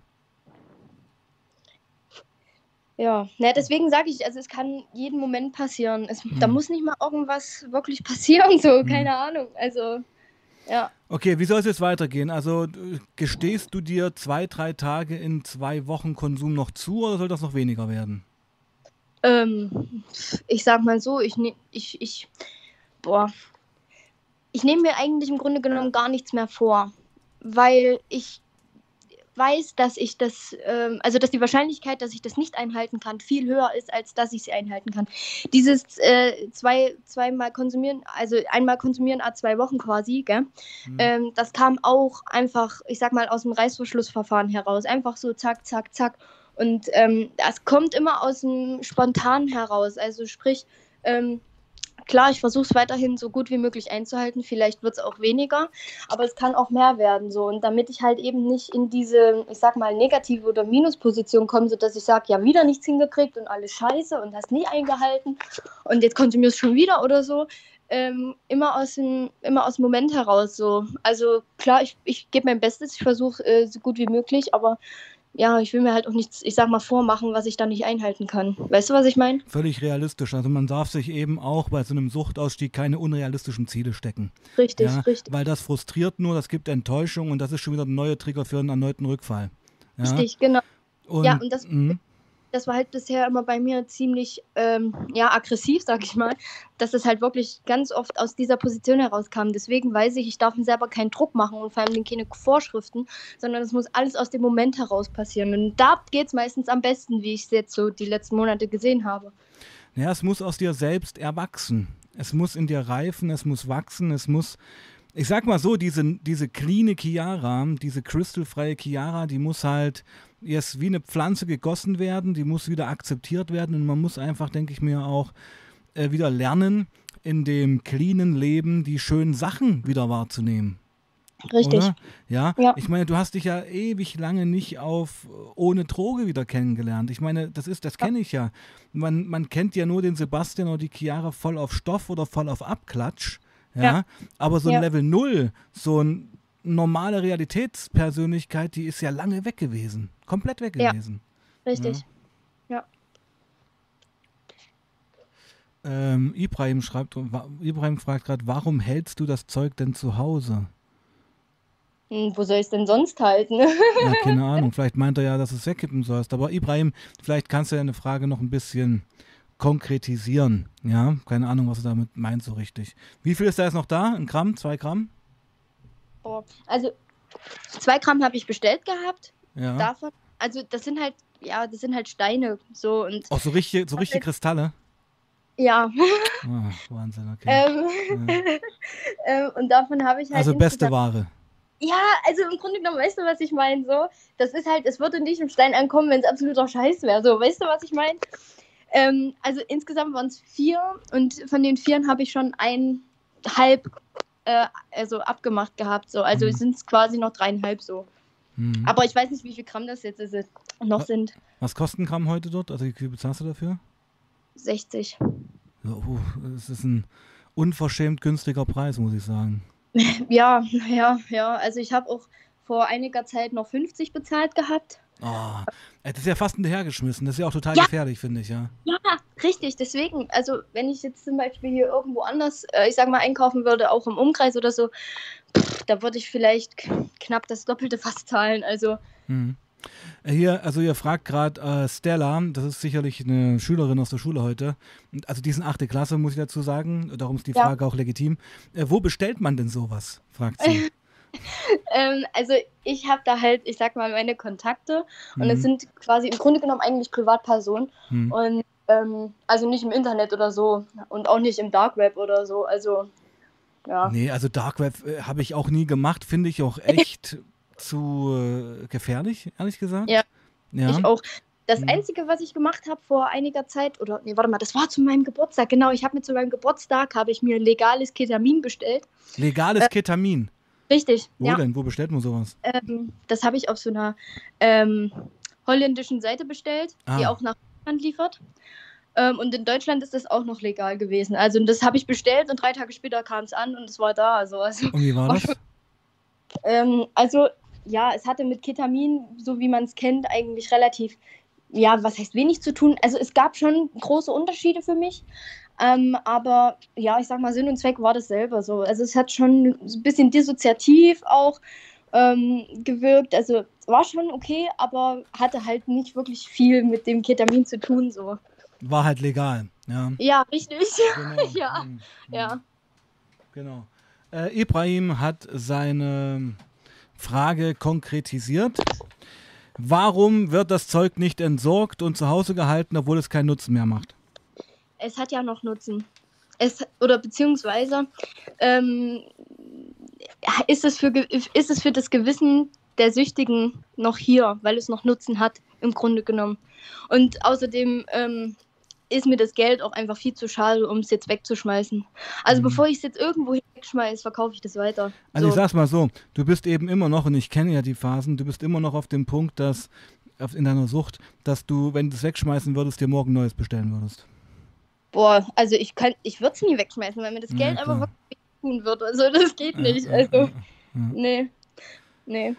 Ja. Na, deswegen sage ich, also es kann jeden Moment passieren. Es, Da Hm. muss nicht mal irgendwas wirklich passieren, so, Hm. keine Ahnung. Also, ja. Okay, wie soll es jetzt weitergehen? Also du- gestehst du dir zwei, drei Tage in zwei Wochen Konsum noch zu oder soll das noch weniger werden? Ähm, ich sag mal so, ich, ne, ich, ich, boah, ich nehme mir eigentlich im Grunde genommen gar nichts mehr vor, weil ich weiß, dass ich das, ähm, also dass die Wahrscheinlichkeit, dass ich das nicht einhalten kann, viel höher ist, als dass ich sie einhalten kann. Dieses äh, zwei, zweimal konsumieren, also einmal konsumieren, a zwei Wochen quasi, gell? Hm. Ähm, das kam auch einfach, ich sag mal, aus dem Reißverschlussverfahren heraus. Einfach so zack, zack, zack. Und ähm, das kommt immer aus dem Spontan heraus. Also sprich, ähm, klar, ich versuche es weiterhin so gut wie möglich einzuhalten. Vielleicht wird es auch weniger, aber es kann auch mehr werden. So. Und damit ich halt eben nicht in diese, ich sag mal, negative oder Minusposition komme, sodass ich sage, ja, wieder nichts hingekriegt und alles scheiße und hast nie eingehalten und jetzt konsumierst du schon wieder oder so. Ähm, immer, aus dem, immer aus dem Moment heraus so. Also klar, ich, ich gebe mein Bestes, ich versuche äh, so gut wie möglich, aber ja, ich will mir halt auch nichts, ich sag mal, vormachen, was ich dann nicht einhalten kann. Weißt du, was ich meine? Völlig realistisch. Also man darf sich eben auch bei so einem Suchtausstieg keine unrealistischen Ziele stecken. Richtig, ja, richtig. Weil das frustriert nur, das gibt Enttäuschung und das ist schon wieder ein neuer Trigger für einen erneuten Rückfall. Ja? Richtig, genau. Und, Ja, und das- mh, Das war halt bisher immer bei mir ziemlich ähm, ja, aggressiv, sag ich mal, dass es halt wirklich ganz oft aus dieser Position herauskam. Deswegen weiß ich, ich darf mir selber keinen Druck machen und vor allem keine Vorschriften, sondern es muss alles aus dem Moment heraus passieren. Und da geht es meistens am besten, wie ich es jetzt so die letzten Monate gesehen habe. Ja, es muss aus dir selbst erwachsen. Es muss in dir reifen, es muss wachsen, es muss. Ich sag mal so, diese, diese cleane Chiara, diese crystalfreie Chiara, die muss halt erst wie eine Pflanze gegossen werden, die muss wieder akzeptiert werden und man muss einfach, denke ich mir, auch äh, wieder lernen, in dem cleanen Leben die schönen Sachen wieder wahrzunehmen. Richtig. Ja? Ja. ich meine, du hast dich ja ewig lange nicht auf ohne Droge wieder kennengelernt. Ich meine, das ist, das kenne ich ja. Man, man kennt ja nur den Sebastian oder die Chiara voll auf Stoff oder voll auf Abklatsch. Ja, Ja. aber so ein Ja. Level 0, so eine normale Realitätspersönlichkeit, die ist ja lange weg gewesen. Komplett weg Ja. gewesen. Richtig. Ähm, Ibrahim schreibt, Ibrahim fragt gerade, warum hältst du das Zeug denn zu Hause? Hm, wo soll ich es denn sonst halten? Ja, keine Ahnung. Vielleicht meint er ja, dass du es wegkippen sollst. Aber Ibrahim, vielleicht kannst du ja eine Frage noch ein bisschen konkretisieren. Ja, keine Ahnung, was du damit meinst so richtig. Wie viel ist da jetzt noch da? Ein Gramm? Zwei Gramm? Oh, also zwei Gramm habe ich bestellt gehabt. Ja. Davon. Also das sind halt, ja, das sind halt Steine. So und Auch so richtig, so richtig Kristalle? ja. Ah, Wahnsinn, okay. ähm, ähm, und davon habe ich halt. Also beste Ware. Ja, also im Grunde genommen, weißt du, was ich meine? So, das ist halt, es würde nicht im Stein ankommen, wenn es absoluter Scheiß wäre. So, weißt du, was ich meine? Ähm, also insgesamt waren es vier und von den vieren habe ich schon einhalb äh, also abgemacht gehabt. So. Also Mhm. sind es quasi noch dreieinhalb so. Mhm. Aber ich weiß nicht, wie viel Gramm das jetzt ist, noch Wa- sind. Was kostet ein Gramm heute dort? Also wie viel bezahlst du dafür? 60. Ja, uh, es ist ein unverschämt günstiger Preis, muss ich sagen. Ja, ja, ja. Also ich habe auch vor einiger Zeit noch 50 bezahlt gehabt. Oh, das ist ja fast hinterhergeschmissen. Das ist ja auch total Ja. gefährlich, finde ich, ja. Ja, richtig. Deswegen, also wenn ich jetzt zum Beispiel hier irgendwo anders, äh, ich sag mal, einkaufen würde, auch im Umkreis oder so, pff, da würde ich vielleicht knapp das Doppelte fast zahlen. Also Mhm. Äh, Hier, also ihr fragt gerade äh, Stella, das ist sicherlich eine Schülerin aus der Schule heute. Also die ist in 8. Klasse, muss ich dazu sagen. Darum ist die Ja. Frage auch legitim. Äh, wo bestellt man denn sowas? fragt sie. ähm, also ich habe da halt, ich sag mal, meine Kontakte und es Mhm. sind quasi im Grunde genommen eigentlich Privatpersonen Mhm. und ähm, also nicht im Internet oder so und auch nicht im Dark Web oder so. Also ja. Nee, also Dark Web äh, habe ich auch nie gemacht. Finde ich auch echt zu äh, gefährlich, ehrlich gesagt. Ja, Ja. Ich auch. Das Mhm. Einzige, was ich gemacht habe vor einiger Zeit, oder nee, warte mal, das war zu meinem Geburtstag, genau, ich habe mir zu meinem Geburtstag, habe ich mir legales Ketamin bestellt. Legales Ketamin. Richtig, Wo ja. denn? Wo bestellt man sowas? Ähm, das habe ich auf so einer ähm, holländischen Seite bestellt, die Ah. auch nach Deutschland liefert. Ähm, und in Deutschland ist das auch noch legal gewesen. Also das habe ich bestellt und drei Tage später kam es an und es war da. Also, also, Und wie war War das? schon- ähm, also ja, es hatte mit Ketamin, so wie man es kennt, eigentlich relativ, ja, was heißt wenig zu tun. Also es gab schon große Unterschiede für mich. Ähm, aber ja, ich sag mal, Sinn und Zweck war dasselbe. So. Also es hat schon ein bisschen dissoziativ auch ähm, gewirkt. Also war schon okay, aber hatte halt nicht wirklich viel mit dem Ketamin zu tun. So. War halt legal. Ja. Ja, richtig. Genau. Ja, Mhm. ja. Genau. Äh, Ibrahim hat seine Frage konkretisiert. Warum wird das Zeug nicht entsorgt und zu Hause gehalten, obwohl es keinen Nutzen mehr macht? Es hat ja noch Nutzen. Es, oder beziehungsweise ähm, ist, es für, ist es für das Gewissen der Süchtigen noch hier, weil es noch Nutzen hat, im Grunde genommen. Und außerdem ähm, ist mir das Geld auch einfach viel zu schade, um es jetzt wegzuschmeißen. Also Mhm. bevor ich es jetzt irgendwo wegschmeiße, verkaufe ich das weiter. Also ich So. sag's mal so, du bist eben immer noch, und ich kenne ja die Phasen, du bist immer noch auf dem Punkt, dass in deiner Sucht, dass du, wenn du es wegschmeißen würdest, dir morgen Neues bestellen würdest. Boah, also ich kann, ich würde es nie wegschmeißen, weil mir das Ja, Geld klar. einfach wirklich tun wird. Also das geht nicht. Also, nee. Nee.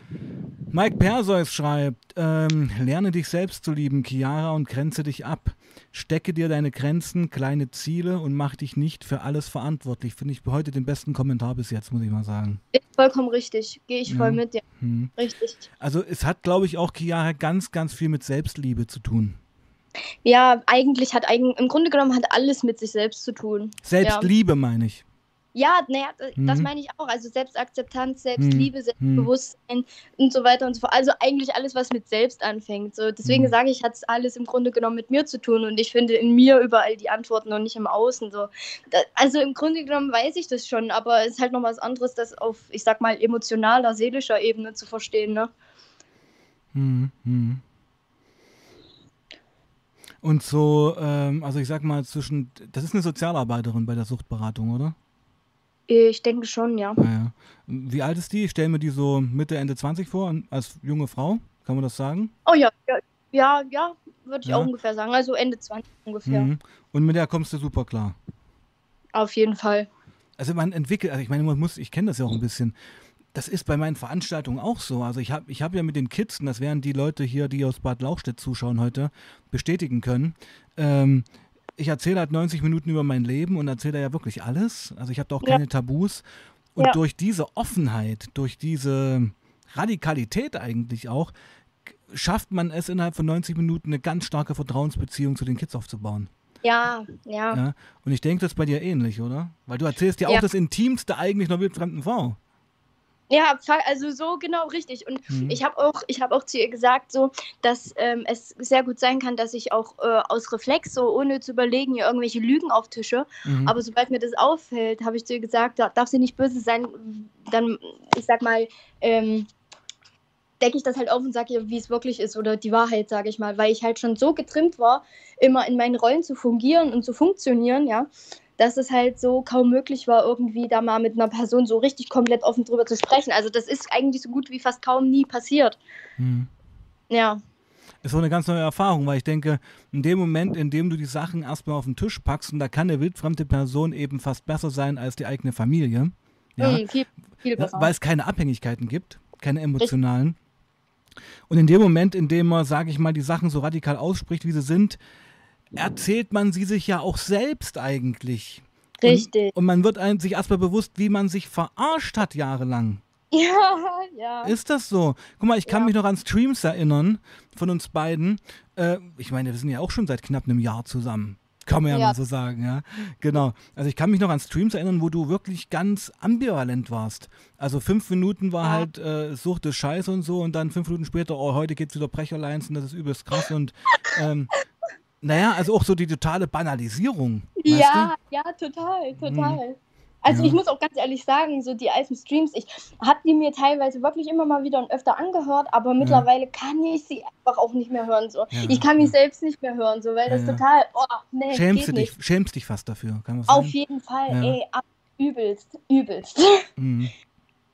Mike Perseus schreibt, ähm, lerne dich selbst zu lieben, Chiara, und grenze dich ab. Stecke dir deine Grenzen, kleine Ziele und mach dich nicht für alles verantwortlich. Finde ich heute den besten Kommentar bis jetzt, muss ich mal sagen. Ist vollkommen richtig. Gehe ich voll Ja. mit dir. Hm. Richtig. Also es hat, glaube ich, auch Chiara ganz, ganz viel mit Selbstliebe zu tun. Ja, eigentlich hat eigen, im Grunde genommen hat alles mit sich selbst zu tun. Selbstliebe meine ich. Ja, naja, das Mhm. meine ich auch. Also Selbstakzeptanz, Selbstliebe, Mhm. Selbstbewusstsein und so weiter und so fort. Also eigentlich alles, was mit selbst anfängt. So, deswegen Mhm. sage ich, hat es alles im Grunde genommen mit mir zu tun und ich finde in mir überall die Antworten und nicht im Außen. So. Da, also im Grunde genommen weiß ich das schon, aber es ist halt noch was anderes, das auf, ich sag mal, emotionaler, seelischer Ebene zu verstehen. Ne? Mhm. Und so, ähm, also ich sag mal, zwischen, das ist eine Sozialarbeiterin bei der Suchtberatung, oder? Ich denke schon, ja. Naja. Wie alt ist die? Ich stelle mir die so Mitte, Ende 20 vor, als junge Frau. Kann man das sagen? Oh ja, ja, ja, ja würde ich Ja. auch ungefähr sagen. Also Ende 20 ungefähr. Mhm. Und mit der kommst du super klar. Auf jeden Fall. Also man entwickelt, also ich meine, man muss, ich kenne das ja auch ein bisschen. Das ist bei meinen Veranstaltungen auch so. Also ich habe ich hab ja mit den Kids, und das werden die Leute hier, die aus Bad Lauchstädt zuschauen heute, bestätigen können. Ähm, ich erzähle halt 90 Minuten über mein Leben und erzähle da ja wirklich alles. Also ich habe da auch Ja. keine Tabus. Und Ja. durch diese Offenheit, durch diese, Radikalität eigentlich auch, schafft man es innerhalb von 90 Minuten eine ganz starke Vertrauensbeziehung zu den Kids aufzubauen. Ja, ja. ja? Und ich denke, das ist bei dir ähnlich, oder? Weil du erzählst ja auch das Intimste eigentlich einer wildfremden Frau. Ja, also so genau richtig. Und mhm. ich habe auch, ich auch zu ihr gesagt, so, dass ähm, es sehr gut sein kann, dass ich auch äh, aus Reflex, so ohne zu überlegen, ihr irgendwelche Lügen auftische. Mhm. Aber sobald mir das auffällt, habe ich zu ihr gesagt, da darf sie nicht böse sein, dann, ich sag mal, ähm, decke ich das halt auf und sage ihr, wie es wirklich ist oder die Wahrheit, sage ich mal, weil ich halt schon so getrimmt war, immer in meinen Rollen zu fungieren und zu funktionieren, ja, dass es halt so kaum möglich war, irgendwie da mal mit einer Person so richtig komplett offen drüber zu sprechen. Also das ist eigentlich so gut wie fast kaum nie passiert. Hm. Ja. Ist so eine ganz neue Erfahrung, weil ich denke, in dem Moment, in dem du die Sachen erstmal auf den Tisch packst, und da kann eine wildfremde Person eben fast besser sein als die eigene Familie. Ja, mhm, viel, viel besser. Weil es keine Abhängigkeiten gibt, keine emotionalen. Und in dem Moment, in dem man, sage ich mal, die Sachen so radikal ausspricht, wie sie sind, erzählt man sie sich ja auch selbst eigentlich. Richtig. Und, und man wird sich erstmal bewusst, wie man sich verarscht hat jahrelang. Ja, ja. Ist das so? Guck mal, ich kann ja. mich noch an Streams erinnern von uns beiden. Äh, ich meine, wir sind ja auch schon seit knapp einem Jahr zusammen. Kann man ja, ja, mal so sagen, ja. Genau. Also ich kann mich noch an Streams erinnern, wo du wirklich ganz ambivalent warst. Also fünf Minuten war ja. halt äh, Sucht des Scheiß und so und dann fünf Minuten später, oh, heute geht's wieder Brecherlines und das ist übelst krass und ähm, naja, also auch so die totale Banalisierung. Ja, ja, total, total. Mhm. Also ja. ich muss auch ganz ehrlich sagen, so die alten Streams, ich habe die mir teilweise wirklich immer mal wieder und öfter angehört, aber mittlerweile ja. kann ich sie einfach auch nicht mehr hören. So. Ja. Ich kann mich selbst nicht mehr hören, so, weil das total, oh, nee, schämst du dich, schämst dich fast dafür, kann man sagen? Auf jeden Fall, ey, ab, übelst, übelst. Mhm.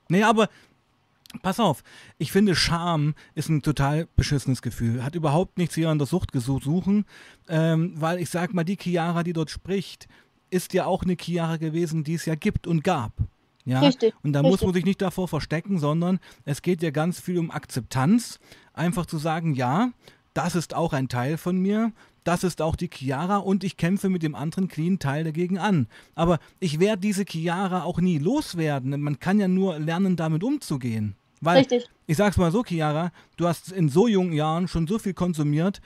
Nee, aber Pass auf, ich finde, Scham ist ein total beschissenes Gefühl. Hat überhaupt nichts hier an der Sucht gesucht suchen, ähm, weil ich sag mal, die Chiara, die dort spricht, ist ja auch eine Chiara gewesen, die es ja gibt und gab. Ja? Richtig. Und da richtig. muss man sich nicht davor verstecken, sondern es geht ja ganz viel um Akzeptanz. Einfach zu sagen, ja, das ist auch ein Teil von mir, das ist auch die Chiara und ich kämpfe mit dem anderen clean Teil dagegen an. Aber ich werde diese Chiara auch nie loswerden. Man kann ja nur lernen, damit umzugehen. Weil, Richtig. ich sag's mal so, Chiara, du hast in so jungen Jahren schon so viel konsumiert,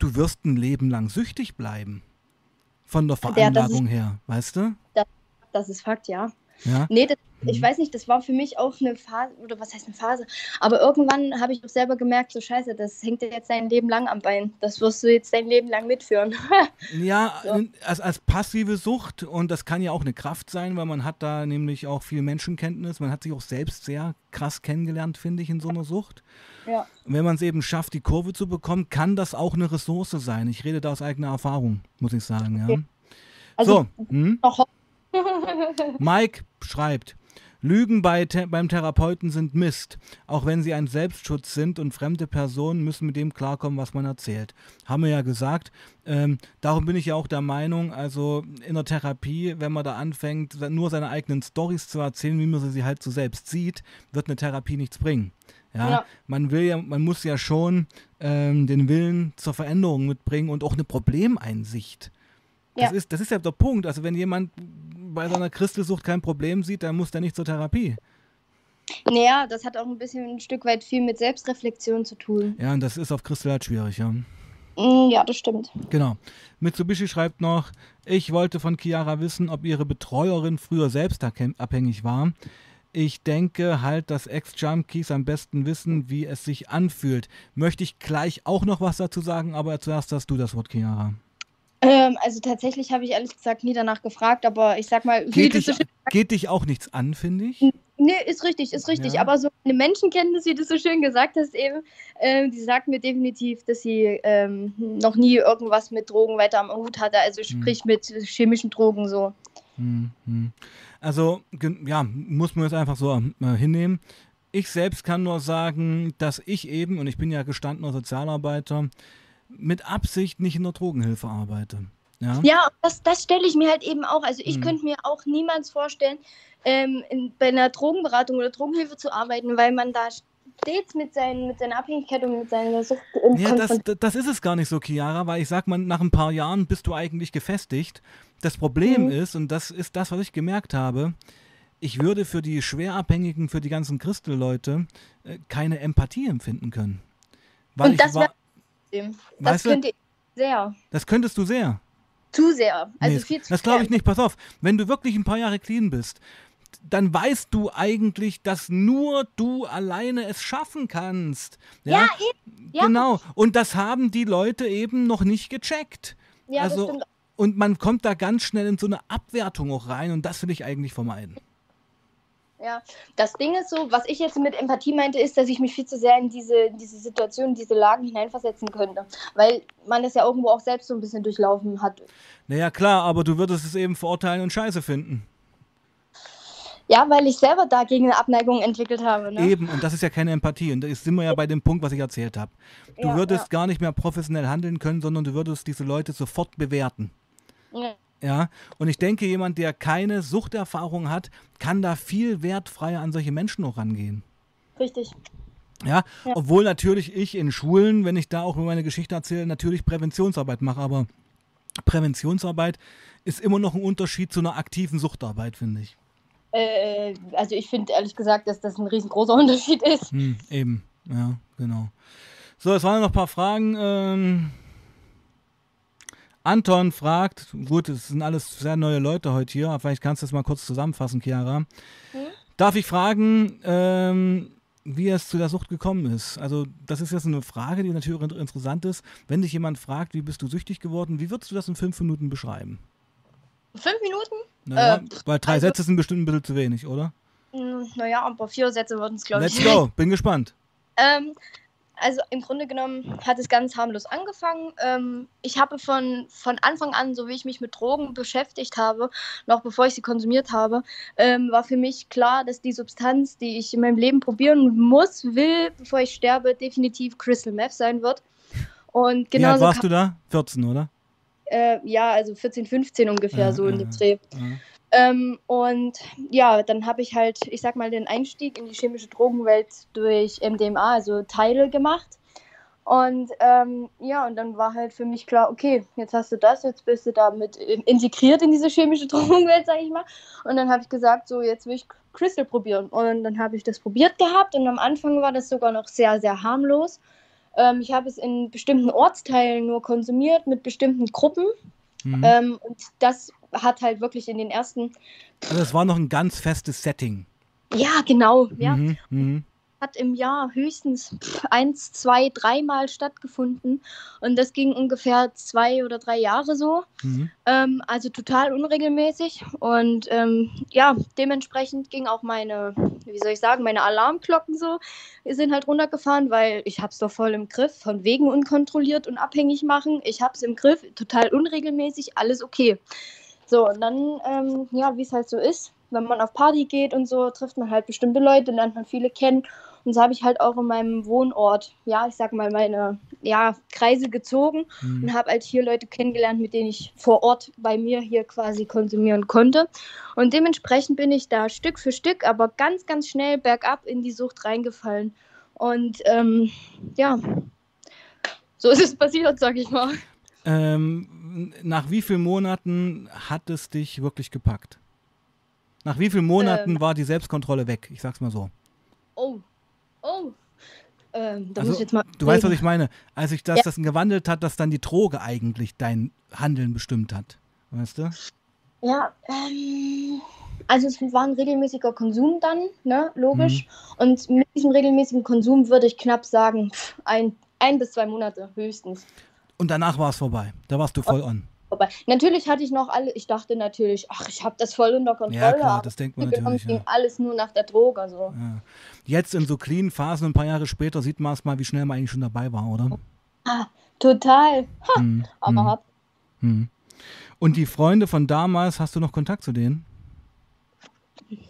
du wirst ein Leben lang süchtig bleiben. Von der Veranlagung ja, ist, her, weißt du? Das, das ist Fakt, ja. Ja? Nee, das, ich weiß nicht, das war für mich auch eine Phase, oder was heißt eine Phase, aber irgendwann habe ich auch selber gemerkt, so scheiße, das hängt dir jetzt dein Leben lang am Bein. Das wirst du jetzt dein Leben lang mitführen. ja, so. als, als passive Sucht und das kann ja auch eine Kraft sein, weil man hat da nämlich auch viel Menschenkenntnis, man hat sich auch selbst sehr krass kennengelernt, finde ich, in so einer Sucht. Ja. Und wenn man es eben schafft, die Kurve zu bekommen, kann das auch eine Ressource sein. Ich rede da aus eigener Erfahrung, muss ich sagen. Ja. Okay. Also, so, hm? Mike schreibt, Lügen bei The beim Therapeuten sind Mist, auch wenn sie ein Selbstschutz sind und fremde Personen müssen mit dem klarkommen, was man erzählt. Haben wir ja gesagt. Ähm, darum bin ich ja auch der Meinung, also in der Therapie, wenn man da anfängt, nur seine eigenen Stories zu erzählen, wie man sie halt so selbst sieht, wird eine Therapie nichts bringen. Ja, ja, man will ja, man muss ja schon ähm, den Willen zur Veränderung mitbringen und auch eine Problemeinsicht. Das, ja. ist, das ist ja der Punkt. Also wenn jemand bei seiner Christelsucht kein Problem sieht, dann muss der nicht zur Therapie. Naja, das hat auch ein bisschen ein Stück weit viel mit Selbstreflexion zu tun. Ja, und das ist auf Christel halt schwierig, ja. Mm, ja, das stimmt. Genau. Mitsubishi schreibt noch, ich wollte von Chiara wissen, ob ihre Betreuerin früher selbst abhängig war. Ich denke halt, dass Ex-Junkies am besten wissen, wie es sich anfühlt. Möchte ich gleich auch noch was dazu sagen, aber zuerst hast du das Wort, Chiara. Ähm, also tatsächlich habe ich ehrlich gesagt nie danach gefragt, aber ich sag mal, geht, dich, so geht dich auch nichts an, finde ich. Nee, ist richtig, ist richtig. Ja. Aber so eine Menschenkenntnis, wie du so schön gesagt hast, eben, ähm, die sagt mir definitiv, dass sie ähm, noch nie irgendwas mit Drogen weiter am Hut hatte, also hm. sprich hm. mit chemischen Drogen so. Hm, hm. Also, ja, muss man jetzt einfach so äh, hinnehmen. Ich selbst kann nur sagen, dass ich eben, und ich bin ja gestandener Sozialarbeiter, mit Absicht nicht in der Drogenhilfe arbeite. Ja, ja das, das stelle ich mir halt eben auch. Also ich hm. könnte mir auch niemals vorstellen, ähm, in, bei einer Drogenberatung oder Drogenhilfe zu arbeiten, weil man da stets mit, seinen, mit seiner Abhängigkeit und mit seiner Sucht im Ja, das, das ist es gar nicht so, Chiara, weil ich sag mal, nach ein paar Jahren bist du eigentlich gefestigt. Das Problem mhm. ist, und das ist das, was ich gemerkt habe, ich würde für die Schwerabhängigen, für die ganzen Christel-Leute äh, keine Empathie empfinden können. Weil Und das ich war, das Weißt du? könnte ich sehr. das könntest du sehr. Zu sehr. Also Nee, viel zu das glaube ich nicht. Pass auf, wenn du wirklich ein paar Jahre clean bist, dann weißt du eigentlich, dass nur du alleine es schaffen kannst. Ja, Ja, eben. Ja, genau. Und das haben die Leute eben noch nicht gecheckt. Ja, das also, stimmt. und man kommt da ganz schnell in so eine Abwertung auch rein und das will ich eigentlich vermeiden. Ja, das Ding ist so, was ich jetzt mit Empathie meinte, ist, dass ich mich viel zu sehr in diese, in diese Situation, in diese Lagen hineinversetzen könnte. Weil man das ja irgendwo auch selbst so ein bisschen durchlaufen hat. Naja, klar, aber du würdest es eben verurteilen und scheiße finden. Ja, weil ich selber dagegen eine Abneigung entwickelt habe. Ne? Eben, und das ist ja keine Empathie. Und da sind wir ja bei dem Punkt, was ich erzählt habe. Du Ja, würdest ja. gar nicht mehr professionell handeln können, sondern du würdest diese Leute sofort bewerten. Ja. Ja, und ich denke, jemand, der keine Suchterfahrung hat, kann da viel wertfreier an solche Menschen auch rangehen. Richtig. Ja, Ja. obwohl natürlich ich in Schulen, wenn ich da auch meine Geschichte erzähle, natürlich Präventionsarbeit mache, aber Präventionsarbeit ist immer noch ein Unterschied zu einer aktiven Suchtarbeit, finde ich. Äh, also ich finde ehrlich gesagt, dass das ein riesengroßer Unterschied ist. Hm, eben, ja, genau. So, es waren noch ein paar Fragen. Ähm, Anton fragt, gut, es sind alles sehr neue Leute heute hier, aber vielleicht kannst du das mal kurz zusammenfassen, Chiara. Darf ich fragen, ähm, wie es zu der Sucht gekommen ist? Also, das ist jetzt eine Frage, die natürlich inter- interessant ist. Wenn dich jemand fragt, wie bist du süchtig geworden, wie würdest du das in fünf Minuten beschreiben? Fünf Minuten? Naja, Äh, weil drei also- Sätze sind bestimmt ein bisschen zu wenig, oder? Hm, Naja, aber vier Sätze würden es, glaube ich. Let's go, bin gespannt. Ähm, also im Grunde genommen hat es ganz harmlos angefangen. Ähm, ich habe von, von Anfang an, so wie ich mich mit Drogen beschäftigt habe, noch bevor ich sie konsumiert habe, ähm, war für mich klar, dass die Substanz, die ich in meinem Leben probieren muss, will, bevor ich sterbe, definitiv Crystal Meth sein wird. Und Wie alt warst du da? 14, oder? äh, ja, also 14, 15 ungefähr Ja, so in ja, dem Dreh. Ja. Ähm, und ja, dann habe ich halt, ich sag mal, den Einstieg in die chemische Drogenwelt durch MDMA, also Teile gemacht. Und ähm, ja, und dann war halt für mich klar, okay, jetzt hast du das, jetzt bist du damit integriert in diese chemische Drogenwelt, sag ich mal. Und dann habe ich gesagt, so, jetzt will ich Crystal probieren. Und dann habe ich das probiert gehabt und am Anfang war das sogar noch sehr, sehr harmlos. Ähm, ich habe es in bestimmten Ortsteilen nur konsumiert, mit bestimmten Gruppen. Mhm. Ähm, und das hat halt wirklich in den ersten Also es war noch ein ganz festes Setting. Ja, genau. Ja. Mhm, mhm. Hat im Jahr höchstens eins, zwei, dreimal stattgefunden. Und das ging ungefähr zwei oder drei Jahre so. Mhm. Ähm, also total unregelmäßig. Und ähm, ja, dementsprechend ging auch meine, wie soll ich sagen, meine Alarmglocken so, sind halt runtergefahren, weil ich habe es doch voll im Griff, von wegen unkontrolliert und abhängig machen. Ich habe es im Griff, total unregelmäßig, alles okay. So, und dann, ähm, ja, wie es halt so ist, wenn man auf Party geht und so, trifft man halt bestimmte Leute, lernt man viele kennen. Und so habe ich halt auch in meinem Wohnort, ja, ich sag mal, meine ja, Kreise gezogen Mhm. und habe halt hier Leute kennengelernt, mit denen ich vor Ort bei mir hier quasi konsumieren konnte. Und dementsprechend bin ich da Stück für Stück, aber ganz, ganz schnell bergab in die Sucht reingefallen. Und ähm, ja, so ist es passiert, sag ich mal. Ähm, nach wie vielen Monaten hat es dich wirklich gepackt? Nach wie vielen Monaten Ähm. war die Selbstkontrolle weg? Ich sag's mal so. Oh, oh. Ähm, da Also, muss ich jetzt mal. Du weißt, was ich meine. Als sich das, Ja. das gewandelt hat, dass dann die Droge eigentlich dein Handeln bestimmt hat. Weißt du? Ja, ähm, also es war ein regelmäßiger Konsum dann, ne, Mhm. logisch. Und mit diesem regelmäßigen Konsum würde ich knapp sagen, ein, ein bis zwei Monate höchstens. Und danach war es vorbei. Da warst du voll on. Vorbei. Natürlich hatte ich noch alle, ich dachte natürlich, ach, ich habe das voll unter Kontrolle. Ja, klar, aber das denkt man natürlich. ging Ja. alles nur nach der Droge. Also. Ja. Jetzt in so clean Phasen, ein paar Jahre später, sieht man es mal, wie schnell man eigentlich schon dabei war, oder? Ah, total. Mhm. Aber Mhm. hab, Mhm. Und die Freunde von damals, hast du noch Kontakt zu denen?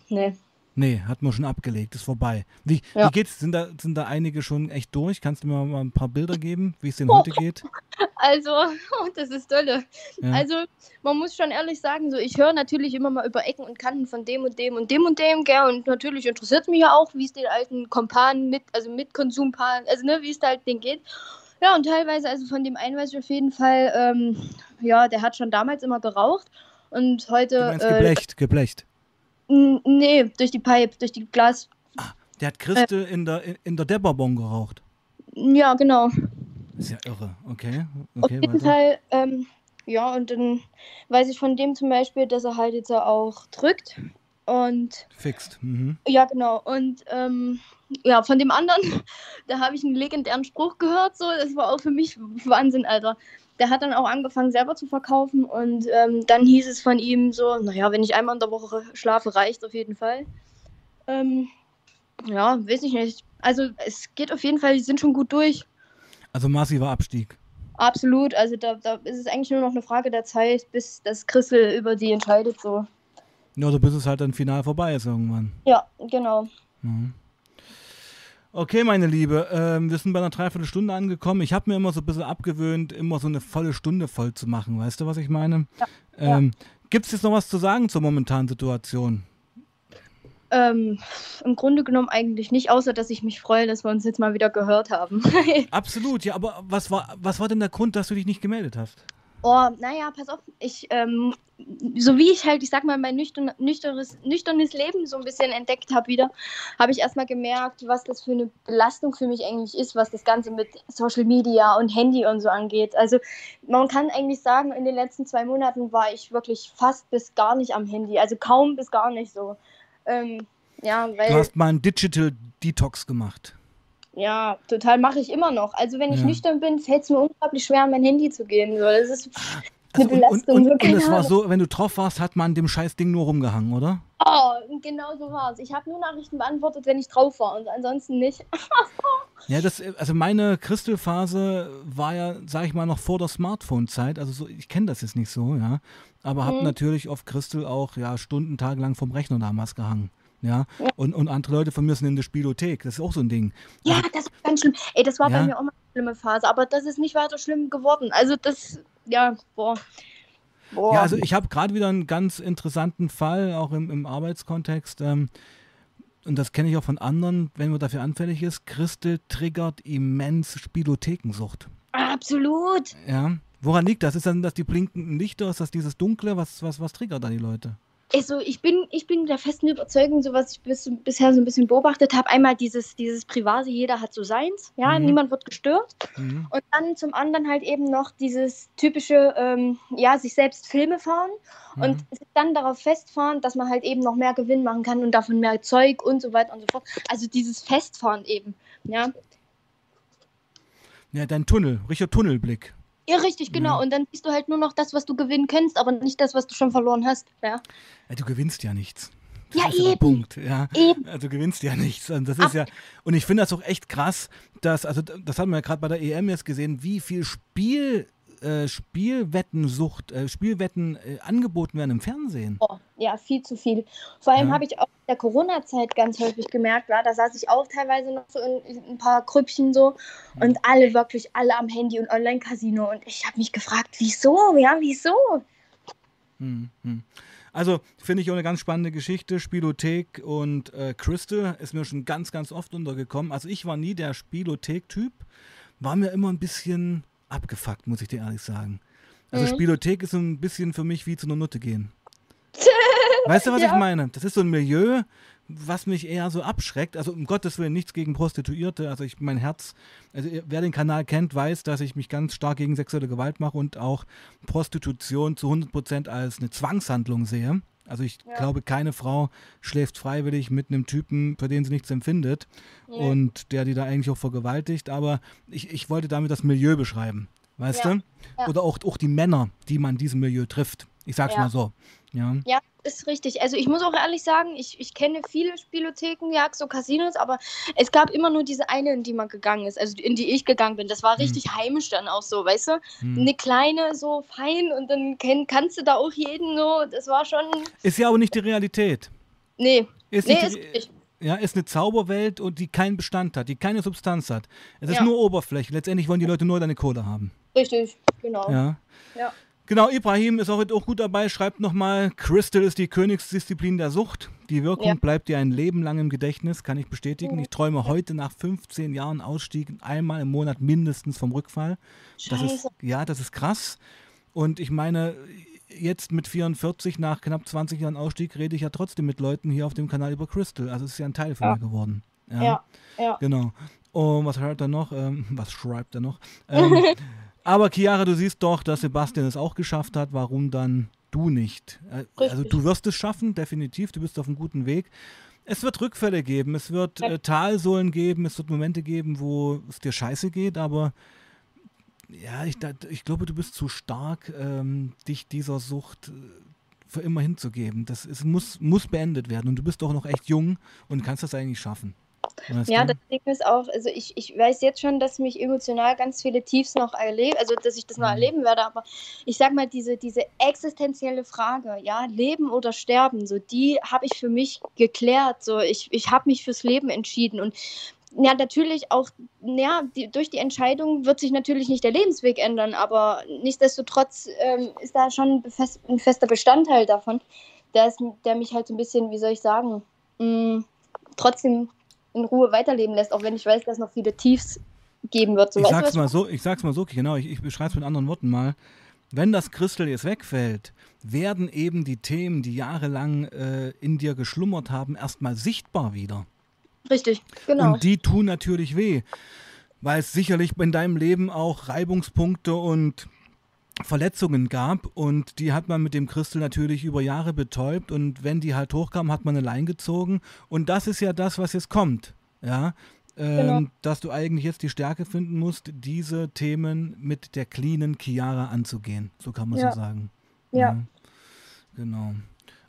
ne. Nee, hat man schon abgelegt, ist vorbei. Wie, Ja. wie geht's? Sind da, sind da einige schon echt durch? Kannst du mir mal ein paar Bilder geben, wie es denen Oh. heute geht? Also, das ist tolle. Ja. Also, man muss schon ehrlich sagen, so ich höre natürlich immer mal über Ecken und Kanten von dem und dem und dem und dem, gell, und natürlich interessiert es mich ja auch, wie es den alten Kompanen mit, also mit Konsumpaaren, also ne, wie es da halt denen geht. Ja, und teilweise, also von dem einen weiß ich auf jeden Fall, ähm, ja, der hat schon damals immer geraucht und Du heute, meinst äh, geblecht, geblecht. Nee, durch die Pipe, durch die Glas. Der hat Christel in der, in der Depperbon geraucht. Ja, genau. Ist ja irre. Okay. Auf okay jeden weiter. Fall, ähm, ja, und dann weiß ich von dem zum Beispiel, dass er halt jetzt auch drückt. Und Fixt. Mhm. ja, genau. Und ähm, ja, von dem anderen, da habe ich einen legendären Spruch gehört. So, das war auch für mich Wahnsinn, Alter. Der hat dann auch angefangen, selber zu verkaufen. Und ähm, dann hieß es von ihm so: Naja, wenn ich einmal in der Woche schlafe, reicht auf jeden Fall. Ähm, ja, weiß ich nicht. Also, es geht auf jeden Fall, die sind schon gut durch. Also massiver Abstieg. Absolut, also da, da ist es eigentlich nur noch eine Frage der Zeit, bis das Christel über die entscheidet. So. Ja, so bis es halt dann final vorbei ist irgendwann. Ja, genau. Mhm. Okay, meine Liebe, ähm, wir sind bei einer Dreiviertelstunde angekommen. Ich habe mir immer so ein bisschen abgewöhnt, immer so eine volle Stunde voll zu machen. Weißt du, was ich meine? Ja, Ähm, Gibt es jetzt noch was zu sagen zur momentanen Situation? Ähm, Im Grunde genommen eigentlich nicht, außer dass ich mich freue, dass wir uns jetzt mal wieder gehört haben. Absolut, ja, aber was war, was war denn der Grund, dass du dich nicht gemeldet hast? oh, naja, pass auf, ich, ähm, so wie ich halt, ich sag mal, mein nüchtern, nüchternes, nüchternes Leben so ein bisschen entdeckt habe wieder, habe ich erstmal gemerkt, was das für eine Belastung für mich eigentlich ist, was das Ganze mit Social Media und Handy und so angeht. Also man kann eigentlich sagen, in den letzten zwei Monaten war ich wirklich fast bis gar nicht am Handy, also kaum bis gar nicht so. Ähm, ja, weil. Du hast mal einen Digital Detox gemacht. Ja, total mache ich immer noch. Also wenn ich Ja. nüchtern bin, fällt es mir unglaublich schwer, an mein Handy zu gehen. So, das ist eine Also, und, und, Belastung. und, so, und keine es war so, wenn du drauf warst, hat man dem scheiß Ding nur rumgehangen, oder? Oh, genau so war es. Ich habe nur Nachrichten beantwortet, wenn ich drauf war und ansonsten nicht. Ja, das, also meine Crystal-Phase war ja, sag ich mal, noch vor der Smartphone-Zeit. Also so, ich kenne das jetzt nicht so, ja. Aber hab Mhm. natürlich auf Crystal auch ja Stunden, tagelang vom Rechner damals gehangen. Ja. Ja. Und, und andere Leute von mir sind in der Spielothek. Das ist auch so ein Ding. Ja, das war ganz schlimm. Ey, das war Ja. bei mir auch mal eine schlimme Phase, aber das ist nicht weiter schlimm geworden. Also das, ja, boah. Boah. Ja, also ich habe gerade wieder einen ganz interessanten Fall, auch im, im Arbeitskontext. Ähm, und das kenne ich auch von anderen, wenn man dafür anfällig ist. Crystal triggert immens Spielothekensucht. Absolut. Ja. Woran liegt das? Ist dann das die blinkenden Lichter? Ist das dieses Dunkle? Was, was, was triggert da die Leute? Also ich bin, ich bin der festen Überzeugung, so was ich bis, bisher so ein bisschen beobachtet habe, einmal dieses, dieses Private, jeder hat so seins, ja, Mhm. niemand wird gestört. Mhm. Und dann zum anderen halt eben noch dieses typische, ähm, ja, sich selbst Filme fahren und Mhm. sich dann darauf festfahren, dass man halt eben noch mehr Gewinn machen kann und davon mehr Zeug und so weiter und so fort. Also dieses Festfahren eben, ja. Ja, dein Tunnel, richtiger Tunnelblick. Ja, richtig, genau. Ja. Und dann siehst du halt nur noch das, was du gewinnen kannst, aber nicht das, was du schon verloren hast, ja. Ja, du gewinnst ja nichts. Das Ja, ist der eben. Punkt, ja. Eben. Also du gewinnst ja nichts. Und das ist ja, und ich finde das auch echt krass, dass, also das haben wir ja gerade bei der EM jetzt gesehen, wie viel Spiel, äh, Spielwettensucht, äh, Spielwetten äh, angeboten werden im Fernsehen. Oh, ja, viel zu viel. Vor allem Ja. habe ich auch in der Corona-Zeit ganz häufig gemerkt, war, da saß ich auch teilweise noch so in, in ein paar Grüppchen so und alle wirklich alle am Handy und Online-Casino und ich habe mich gefragt, wieso? Ja, wieso? Hm, hm. Also finde ich auch eine ganz spannende Geschichte. Spielothek und äh, Crystal ist mir schon ganz, ganz oft untergekommen. Also ich war nie der Spielothek-Typ, war mir immer ein bisschen abgefuckt, muss ich dir ehrlich sagen. Also Mhm. Spielothek ist so ein bisschen für mich wie zu einer Nutte gehen. Weißt du, was Ja. ich meine? Das ist so ein Milieu, was mich eher so abschreckt. Also um Gottes Willen nichts gegen Prostituierte. Also ich, mein Herz, also wer den Kanal kennt, weiß, dass ich mich ganz stark gegen sexuelle Gewalt mache und auch Prostitution zu 100% als eine Zwangshandlung sehe. Also ich Ja. glaube, keine Frau schläft freiwillig mit einem Typen, für den sie nichts empfindet Nee. und der die da eigentlich auch vergewaltigt. Aber ich, ich wollte damit das Milieu beschreiben, weißt Ja. du? Ja. Oder auch, auch die Männer, die man in diesem Milieu trifft. Ich sag's Ja. mal so. Ja. Ja, ist richtig. Also ich muss auch ehrlich sagen, ich, ich kenne viele Spielotheken, ja, so Casinos, aber es gab immer nur diese eine, in die man gegangen ist, also in die ich gegangen bin. Das war richtig heimisch dann auch so, weißt du? Hm. Eine kleine, so fein und dann kenn, kannst du da auch jeden so, das war schon, Ist ja aber nicht die Realität. nee, Ist, nee, nicht, ist richtig. ja, ist eine Zauberwelt und die keinen Bestand hat, die keine Substanz hat. Es ist Ja. nur Oberfläche. Letztendlich wollen die Leute nur deine Kohle haben. Richtig, genau. Ja. Ja. Genau, Ibrahim ist auch, auch gut dabei. Schreibt nochmal, Crystal ist die Königsdisziplin der Sucht. Die Wirkung Ja. bleibt dir ein Leben lang im Gedächtnis, kann ich bestätigen. Ich träume heute nach 15 Jahren Ausstieg einmal im Monat mindestens vom Rückfall. Das ist, ja, das ist krass. Und ich meine, jetzt mit 44 nach knapp 20 Jahren Ausstieg rede ich ja trotzdem mit Leuten hier auf dem Kanal über Crystal. Also es ist ja ein Teil von Ja. mir geworden. Ja, Ja, ja. Genau. Und was schreibt er noch? Ähm, was schreibt er noch? Ähm, aber Chiara, du siehst doch, dass Sebastian es auch geschafft hat. Warum dann du nicht? Äh, also Richtig. du wirst es schaffen, definitiv. Du bist auf einem guten Weg. Es wird Rückfälle geben, es wird äh, Talsohlen geben, es wird Momente geben, wo es dir scheiße geht, aber ja, ich, da- ich glaube, du bist zu stark, ähm, dich dieser Sucht äh, für immer hinzugeben. Das ist, muss, muss beendet werden und du bist doch noch echt jung und kannst das eigentlich schaffen. Weißt Ja, das Ding ist auch, also ich, ich weiß jetzt schon, dass mich emotional ganz viele Tiefs noch erleben, also dass ich das noch Mhm. erleben werde, aber ich sag mal, diese, diese existenzielle Frage, ja, Leben oder Sterben, so die habe ich für mich geklärt. So, ich, ich habe mich fürs Leben entschieden und ja, natürlich auch, ja, die, durch die Entscheidung wird sich natürlich nicht der Lebensweg ändern, aber nichtsdestotrotz ähm, ist da schon ein, befest, ein fester Bestandteil davon, der, ist, der mich halt so ein bisschen, wie soll ich sagen, mh, trotzdem in Ruhe weiterleben lässt, auch wenn ich weiß, dass es noch viele Tiefs geben wird. So, ich du, sag's was mal so, ich sag's mal so, genau, ich, ich beschreibe es mit anderen Worten mal. Wenn das Christel jetzt wegfällt, werden eben die Themen, die jahrelang äh, in dir geschlummert haben, erstmal sichtbar wieder. Richtig, genau. Und die tun natürlich weh, weil es sicherlich in deinem Leben auch Reibungspunkte und Verletzungen gab und die hat man mit dem Christel natürlich über Jahre betäubt und wenn die halt hochkamen, hat man eine Leine gezogen und das ist ja das, was jetzt kommt, ja, ähm, Genau. dass du eigentlich jetzt die Stärke finden musst, diese Themen mit der cleanen Chiara anzugehen, so kann man Ja. so sagen. Ja. Genau.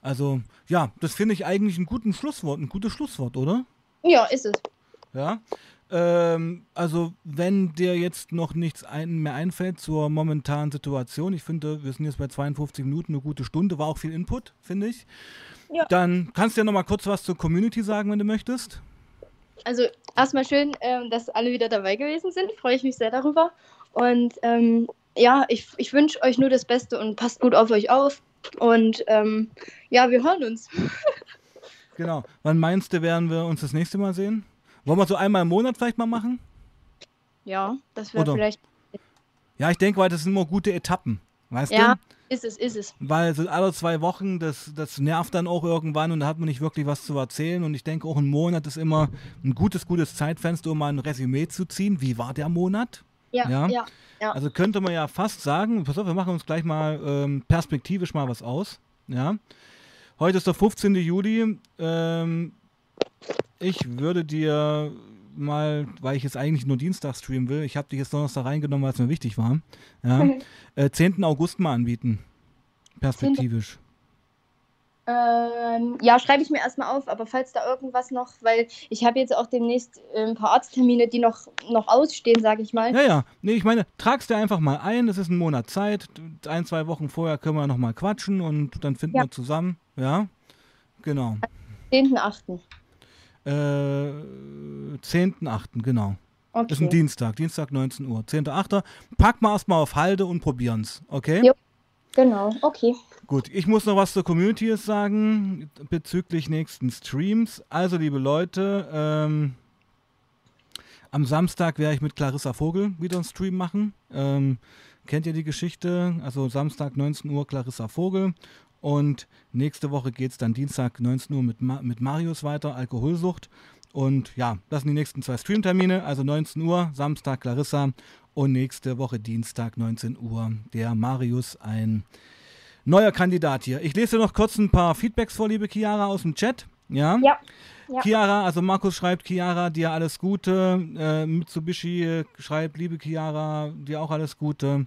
Also, ja, das finde ich eigentlich ein gutes Schlusswort, ein gutes Schlusswort, oder? ja, ist es. Ja. Ähm, also, wenn dir jetzt noch nichts ein, mehr einfällt zur momentanen Situation, ich finde, wir sind jetzt bei 52 Minuten, eine gute Stunde, war auch viel Input, finde ich. Ja. Dann kannst du ja noch mal kurz was zur Community sagen, wenn du möchtest. Also erstmal schön, ähm, dass alle wieder dabei gewesen sind. Freue ich mich sehr darüber. Und ähm, ja, ich, ich wünsche euch nur das Beste und passt gut auf euch auf. Und ähm, ja, wir hören uns. Genau. Wann meinst du, werden wir uns das nächste Mal sehen? Wollen wir so einmal im Monat vielleicht mal machen? Ja, das wäre vielleicht. Ja, ich denke, weil das sind immer gute Etappen. Weißt du? Ja, ist es, ist es. Weil so alle zwei Wochen, das, das nervt dann auch irgendwann und da hat man nicht wirklich was zu erzählen. Und ich denke, auch ein Monat ist immer ein gutes, gutes Zeitfenster, um mal ein Resümee zu ziehen. Wie war der Monat? Ja, Ja. ja. ja. Also könnte man ja fast sagen, pass auf, wir machen uns gleich mal ähm, perspektivisch mal was aus. Ja. Heute ist der 15. Juli. Ähm, ich würde dir mal, weil ich jetzt eigentlich nur Dienstag streamen will, ich habe dich jetzt Donnerstag reingenommen, weil es mir wichtig war, ja, äh, 10. August mal anbieten. Perspektivisch. Ähm, ja, schreibe ich mir erstmal auf, aber falls da irgendwas noch, weil ich habe jetzt auch demnächst äh, ein paar Arzttermine, die noch, noch ausstehen, sage ich mal. Ja, ja. Nee, ich meine, trag's dir einfach mal ein. Das ist ein Monat Zeit. Ein, zwei Wochen vorher können wir nochmal quatschen und dann finden Ja. wir zusammen. Ja, genau. 10.8. Äh, 10.8., genau. Okay. Ist ein Dienstag, Dienstag 19 Uhr. 10.8. Pack mal erstmal auf Halde und probieren's, okay? Ja. Genau, okay. Gut, ich muss noch was zur Community sagen bezüglich nächsten Streams. Also, liebe Leute, ähm, am Samstag werde ich mit Clarissa Vogel wieder einen Stream machen. Ähm, kennt ihr die Geschichte? Also Samstag 19 Uhr Clarissa Vogel. Und nächste Woche geht es dann Dienstag 19 Uhr mit, Ma mit Marius weiter, Alkoholsucht. Und ja, das sind die nächsten zwei Streamtermine. Also 19 Uhr, Samstag Clarissa und nächste Woche Dienstag 19 Uhr der Marius, ein neuer Kandidat hier. Ich lese noch kurz ein paar Feedbacks vor, liebe Chiara, aus dem Chat. Ja. Ja. Ja. Chiara, also Markus schreibt, Chiara, dir alles Gute. Äh, Mitsubishi schreibt, liebe Chiara, dir auch alles Gute.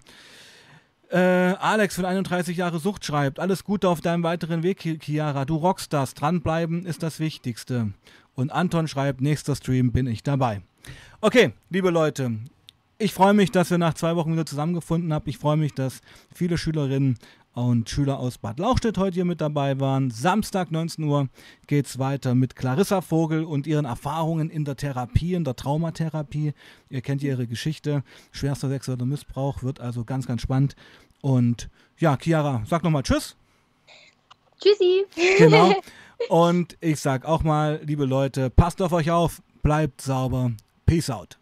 Äh, Alex von 31 Jahre Sucht schreibt, alles Gute auf deinem weiteren Weg, Chi- Chiara. Du rockst das. Dranbleiben ist das Wichtigste. Und Anton schreibt, nächster Stream bin ich dabei. Okay, liebe Leute, ich freue mich, dass wir nach zwei Wochen wieder zusammengefunden haben. Ich freue mich, dass viele Schülerinnen und Schüler aus Bad Lauchstädt heute hier mit dabei waren. Samstag 19 Uhr geht es weiter mit Clarissa Vogel und ihren Erfahrungen in der Therapie, in der Traumatherapie. Ihr kennt ja ihre Geschichte. Schwerster sexueller Missbrauch wird also ganz, ganz spannend. Und ja, Chiara, sag nochmal Tschüss. Tschüssi. Genau. Und ich sag auch mal, liebe Leute, passt auf euch auf, bleibt sauber. Peace out.